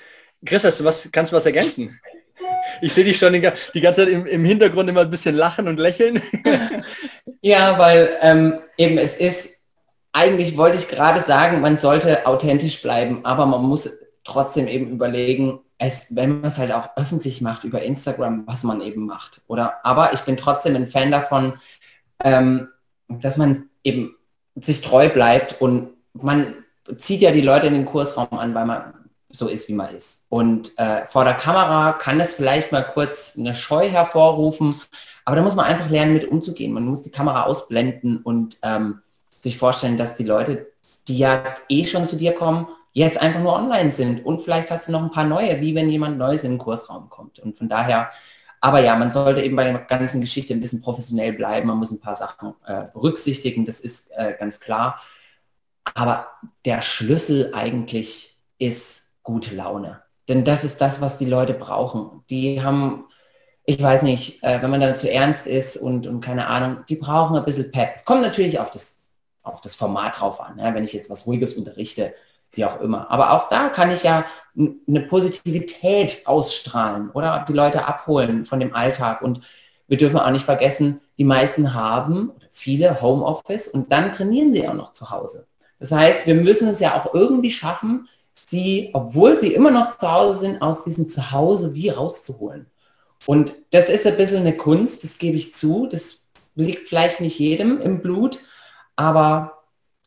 Chris, hast du was, kannst du was ergänzen? Ich sehe dich schon die, ganze Zeit im, Hintergrund immer ein bisschen lachen und lächeln. Ja, weil ähm, eben es ist, eigentlich wollte ich gerade sagen, man sollte authentisch bleiben, aber man muss trotzdem eben überlegen, es, wenn man es halt auch öffentlich macht über Instagram, was man eben macht. Oder aber ich bin trotzdem ein Fan davon, ähm, dass man eben sich treu bleibt und man zieht ja die Leute in den Kursraum an, weil man so ist, wie man ist. Und äh, vor der Kamera kann es vielleicht mal kurz eine Scheu hervorrufen, aber da muss man einfach lernen, mit umzugehen. Man muss die Kamera ausblenden und ähm, sich vorstellen, dass die Leute, die ja eh schon zu dir kommen, jetzt einfach nur online sind. Und vielleicht hast du noch ein paar neue, wie wenn jemand Neues in den Kursraum kommt. Und von daher, aber ja, man sollte eben bei der ganzen Geschichte ein bisschen professionell bleiben. Man muss ein paar Sachen äh, berücksichtigen, das ist äh, ganz klar. Aber der Schlüssel eigentlich ist gute Laune. Denn das ist das, was die Leute brauchen. Die haben, ich weiß nicht, äh, wenn man dann zu ernst ist und, und keine Ahnung, die brauchen ein bisschen Pep. Es kommt natürlich auf das, auf das Format drauf an, ja, wenn ich jetzt was Ruhiges unterrichte, wie auch immer. Aber auch da kann ich ja eine Positivität ausstrahlen oder die Leute abholen von dem Alltag. Und wir dürfen auch nicht vergessen, die meisten haben, viele Homeoffice und dann trainieren sie auch noch zu Hause. Das heißt, wir müssen es ja auch irgendwie schaffen, sie, obwohl sie immer noch zu Hause sind, aus diesem Zuhause wie rauszuholen. Und das ist ein bisschen eine Kunst, das gebe ich zu. Das liegt vielleicht nicht jedem im Blut, aber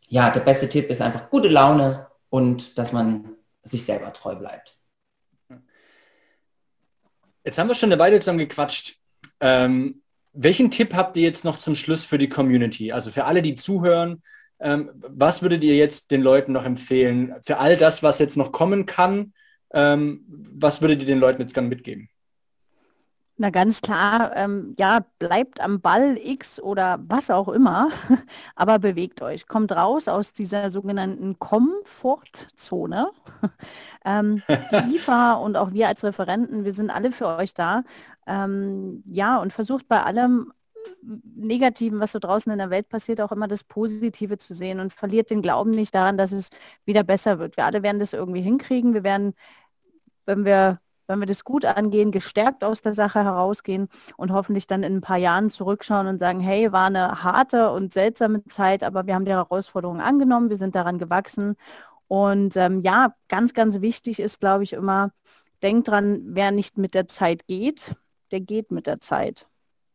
ja, der beste Tipp ist einfach gute Laune und dass man sich selber treu bleibt. Jetzt haben wir schon eine Weile zusammen gequatscht. Ähm, welchen Tipp habt ihr jetzt noch zum Schluss für die Community? Also für alle, die zuhören, was würdet ihr jetzt den Leuten noch empfehlen für all das, was jetzt noch kommen kann? Ähm, was würdet ihr den Leuten jetzt gerne mitgeben? Na ganz klar, ähm, ja, bleibt am Ball X oder was auch immer, aber bewegt euch. Kommt raus aus dieser sogenannten Komfortzone. ähm, die IFA und auch wir als Referenten, wir sind alle für euch da. Ähm, ja, und versucht bei allem Negativen, was so draußen in der Welt passiert, auch immer das Positive zu sehen und verliert den Glauben nicht daran, dass es wieder besser wird. Wir alle werden das irgendwie hinkriegen. Wir werden, wenn wir, wenn wir das gut angehen, gestärkt aus der Sache herausgehen und hoffentlich dann in ein paar Jahren zurückschauen und sagen, hey, war eine harte und seltsame Zeit, aber wir haben die Herausforderungen angenommen, wir sind daran gewachsen. Und ähm, ja, ganz, ganz wichtig ist, glaube ich, immer, denkt dran, wer nicht mit der Zeit geht, der geht mit der Zeit.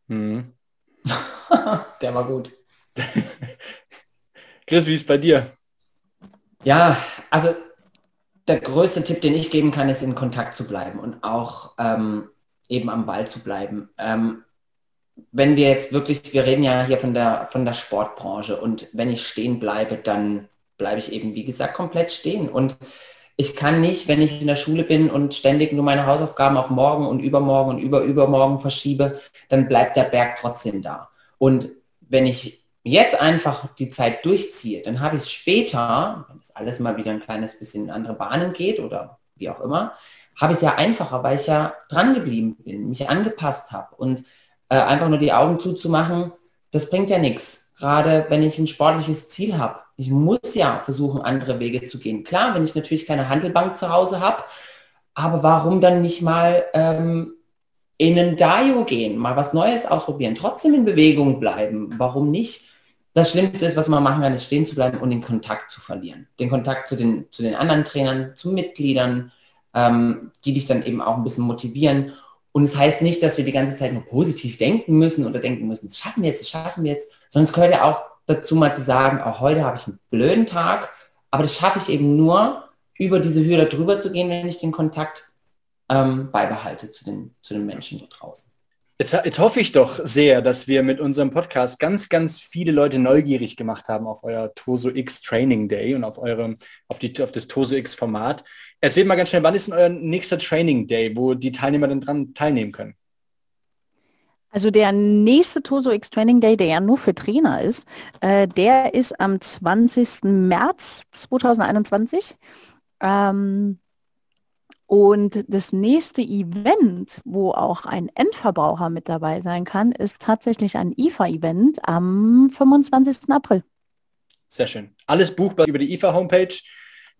Mhm. Der war gut. Chris, wie ist bei dir? Ja, also der größte Tipp, den ich geben kann, ist in Kontakt zu bleiben und auch ähm, eben am Ball zu bleiben. Ähm, wenn wir jetzt wirklich, wir reden ja hier von der, von der Sportbranche und wenn ich stehen bleibe, dann bleibe ich eben, wie gesagt, komplett stehen. Und ich kann nicht, wenn ich in der Schule bin und ständig nur meine Hausaufgaben auf morgen und übermorgen und überübermorgen verschiebe, dann bleibt der Berg trotzdem da. Und wenn ich jetzt einfach die Zeit durchziehe, dann habe ich es später, wenn es alles mal wieder ein kleines bisschen in andere Bahnen geht oder wie auch immer, habe ich es ja einfacher, weil ich ja dran geblieben bin, mich angepasst habe. Und äh, einfach nur die Augen zuzumachen, das bringt ja nichts. Gerade wenn ich ein sportliches Ziel habe. Ich muss ja versuchen, andere Wege zu gehen. Klar, wenn ich natürlich keine Handelbank zu Hause habe, aber warum dann nicht mal ähm, in ein Dayo gehen, mal was Neues ausprobieren, trotzdem in Bewegung bleiben? Warum nicht? das Schlimmste ist, was man machen kann, ist stehen zu bleiben und den Kontakt zu verlieren. Den Kontakt zu den, zu den anderen Trainern, zu Mitgliedern, ähm, die dich dann eben auch ein bisschen motivieren. Und es heißt nicht, dass wir die ganze Zeit nur positiv denken müssen oder denken müssen, das schaffen wir jetzt, das schaffen wir jetzt, sondern es gehört ja auch dazu mal zu sagen, auch heute habe ich einen blöden Tag, aber das schaffe ich eben nur, über diese Hürde drüber zu gehen, wenn ich den Kontakt ähm, beibehalte zu den, zu den Menschen da draußen. Jetzt, jetzt, hoffe ich doch sehr, dass wir mit unserem Podcast ganz, ganz viele Leute neugierig gemacht haben auf euer Toso X Training Day und auf eure, auf, die, auf das Toso X Format. Erzählt mal ganz schnell, wann ist denn euer nächster Training Day, wo die Teilnehmer dann dran teilnehmen können? Also der nächste Toso X Training Day, der ja nur für Trainer ist, äh, der ist am 20. März 2021. Ähm, und das nächste Event, wo auch ein Endverbraucher mit dabei sein kann, ist tatsächlich ein IFA-Event am 25. April. Sehr schön. Alles buchbar über die IFA-Homepage.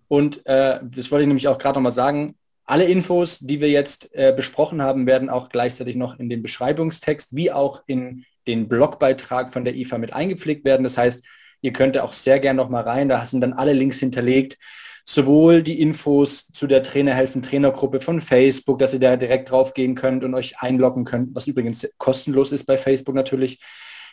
Und äh, das wollte ich nämlich auch gerade nochmal sagen. Alle Infos, die wir jetzt äh, besprochen haben, werden auch gleichzeitig noch in den Beschreibungstext wie auch in den Blogbeitrag von der IFA mit eingepflegt werden. Das heißt, ihr könnt auch sehr gerne noch mal rein. Da sind dann alle Links hinterlegt sowohl die Infos zu der Trainerhelfen Trainergruppe von Facebook, dass ihr da direkt drauf gehen könnt und euch einloggen könnt, was übrigens kostenlos ist bei Facebook natürlich.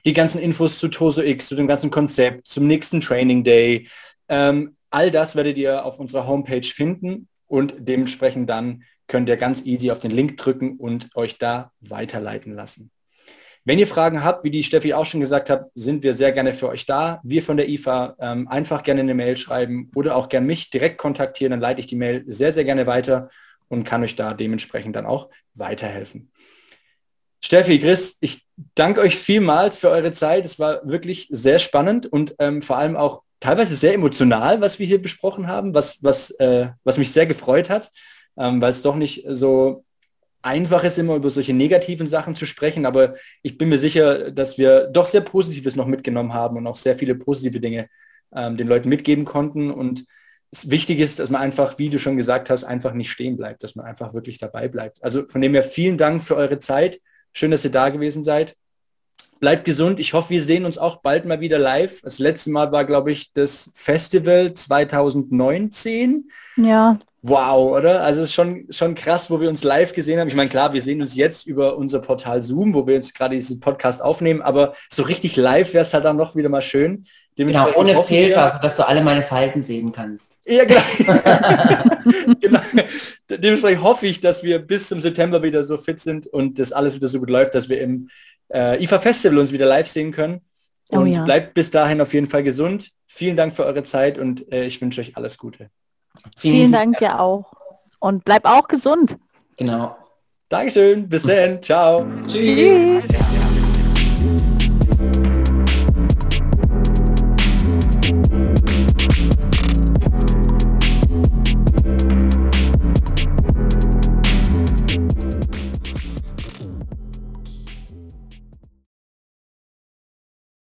Die ganzen Infos zu Toso X, zu dem ganzen Konzept, zum nächsten Training Day. Ähm, all das werdet ihr auf unserer Homepage finden und dementsprechend dann könnt ihr ganz easy auf den Link drücken und euch da weiterleiten lassen. Wenn ihr Fragen habt, wie die Steffi auch schon gesagt hat, sind wir sehr gerne für euch da. Wir von der IFA ähm, einfach gerne eine Mail schreiben oder auch gerne mich direkt kontaktieren, dann leite ich die Mail sehr, sehr gerne weiter und kann euch da dementsprechend dann auch weiterhelfen. Steffi, Chris, ich danke euch vielmals für eure Zeit. Es war wirklich sehr spannend und ähm, vor allem auch teilweise sehr emotional, was wir hier besprochen haben, was, was, äh, was mich sehr gefreut hat, ähm, weil es doch nicht so einfach ist, immer über solche negativen Sachen zu sprechen, aber ich bin mir sicher, dass wir doch sehr Positives noch mitgenommen haben und auch sehr viele positive Dinge ähm, den Leuten mitgeben konnten. Und es wichtig ist, dass man einfach, wie du schon gesagt hast, einfach nicht stehen bleibt, dass man einfach wirklich dabei bleibt. Also von dem her vielen Dank für eure Zeit. Schön, dass ihr da gewesen seid. Bleibt gesund. Ich hoffe, wir sehen uns auch bald mal wieder live. Das letzte Mal war, glaube ich, das Festival 2019. Ja. Wow, oder? Also es ist schon, schon krass, wo wir uns live gesehen haben. Ich meine, klar, wir sehen uns jetzt über unser Portal Zoom, wo wir jetzt gerade diesen Podcast aufnehmen, aber so richtig live wäre es halt dann noch wieder mal schön. Genau, ohne Filter, sodass du alle meine Falten sehen kannst. Ja, genau. genau. Dementsprechend hoffe ich, dass wir bis zum September wieder so fit sind und das alles wieder so gut läuft, dass wir im äh, IFA Festival uns wieder live sehen können. Oh und oh ja. bleibt bis dahin auf jeden Fall gesund. Vielen Dank für eure Zeit und äh, ich wünsche euch alles Gute. Vielen, Vielen Dank dir auch. Und bleib auch gesund. Genau. Dankeschön. Bis dann. Ciao. Tschüss.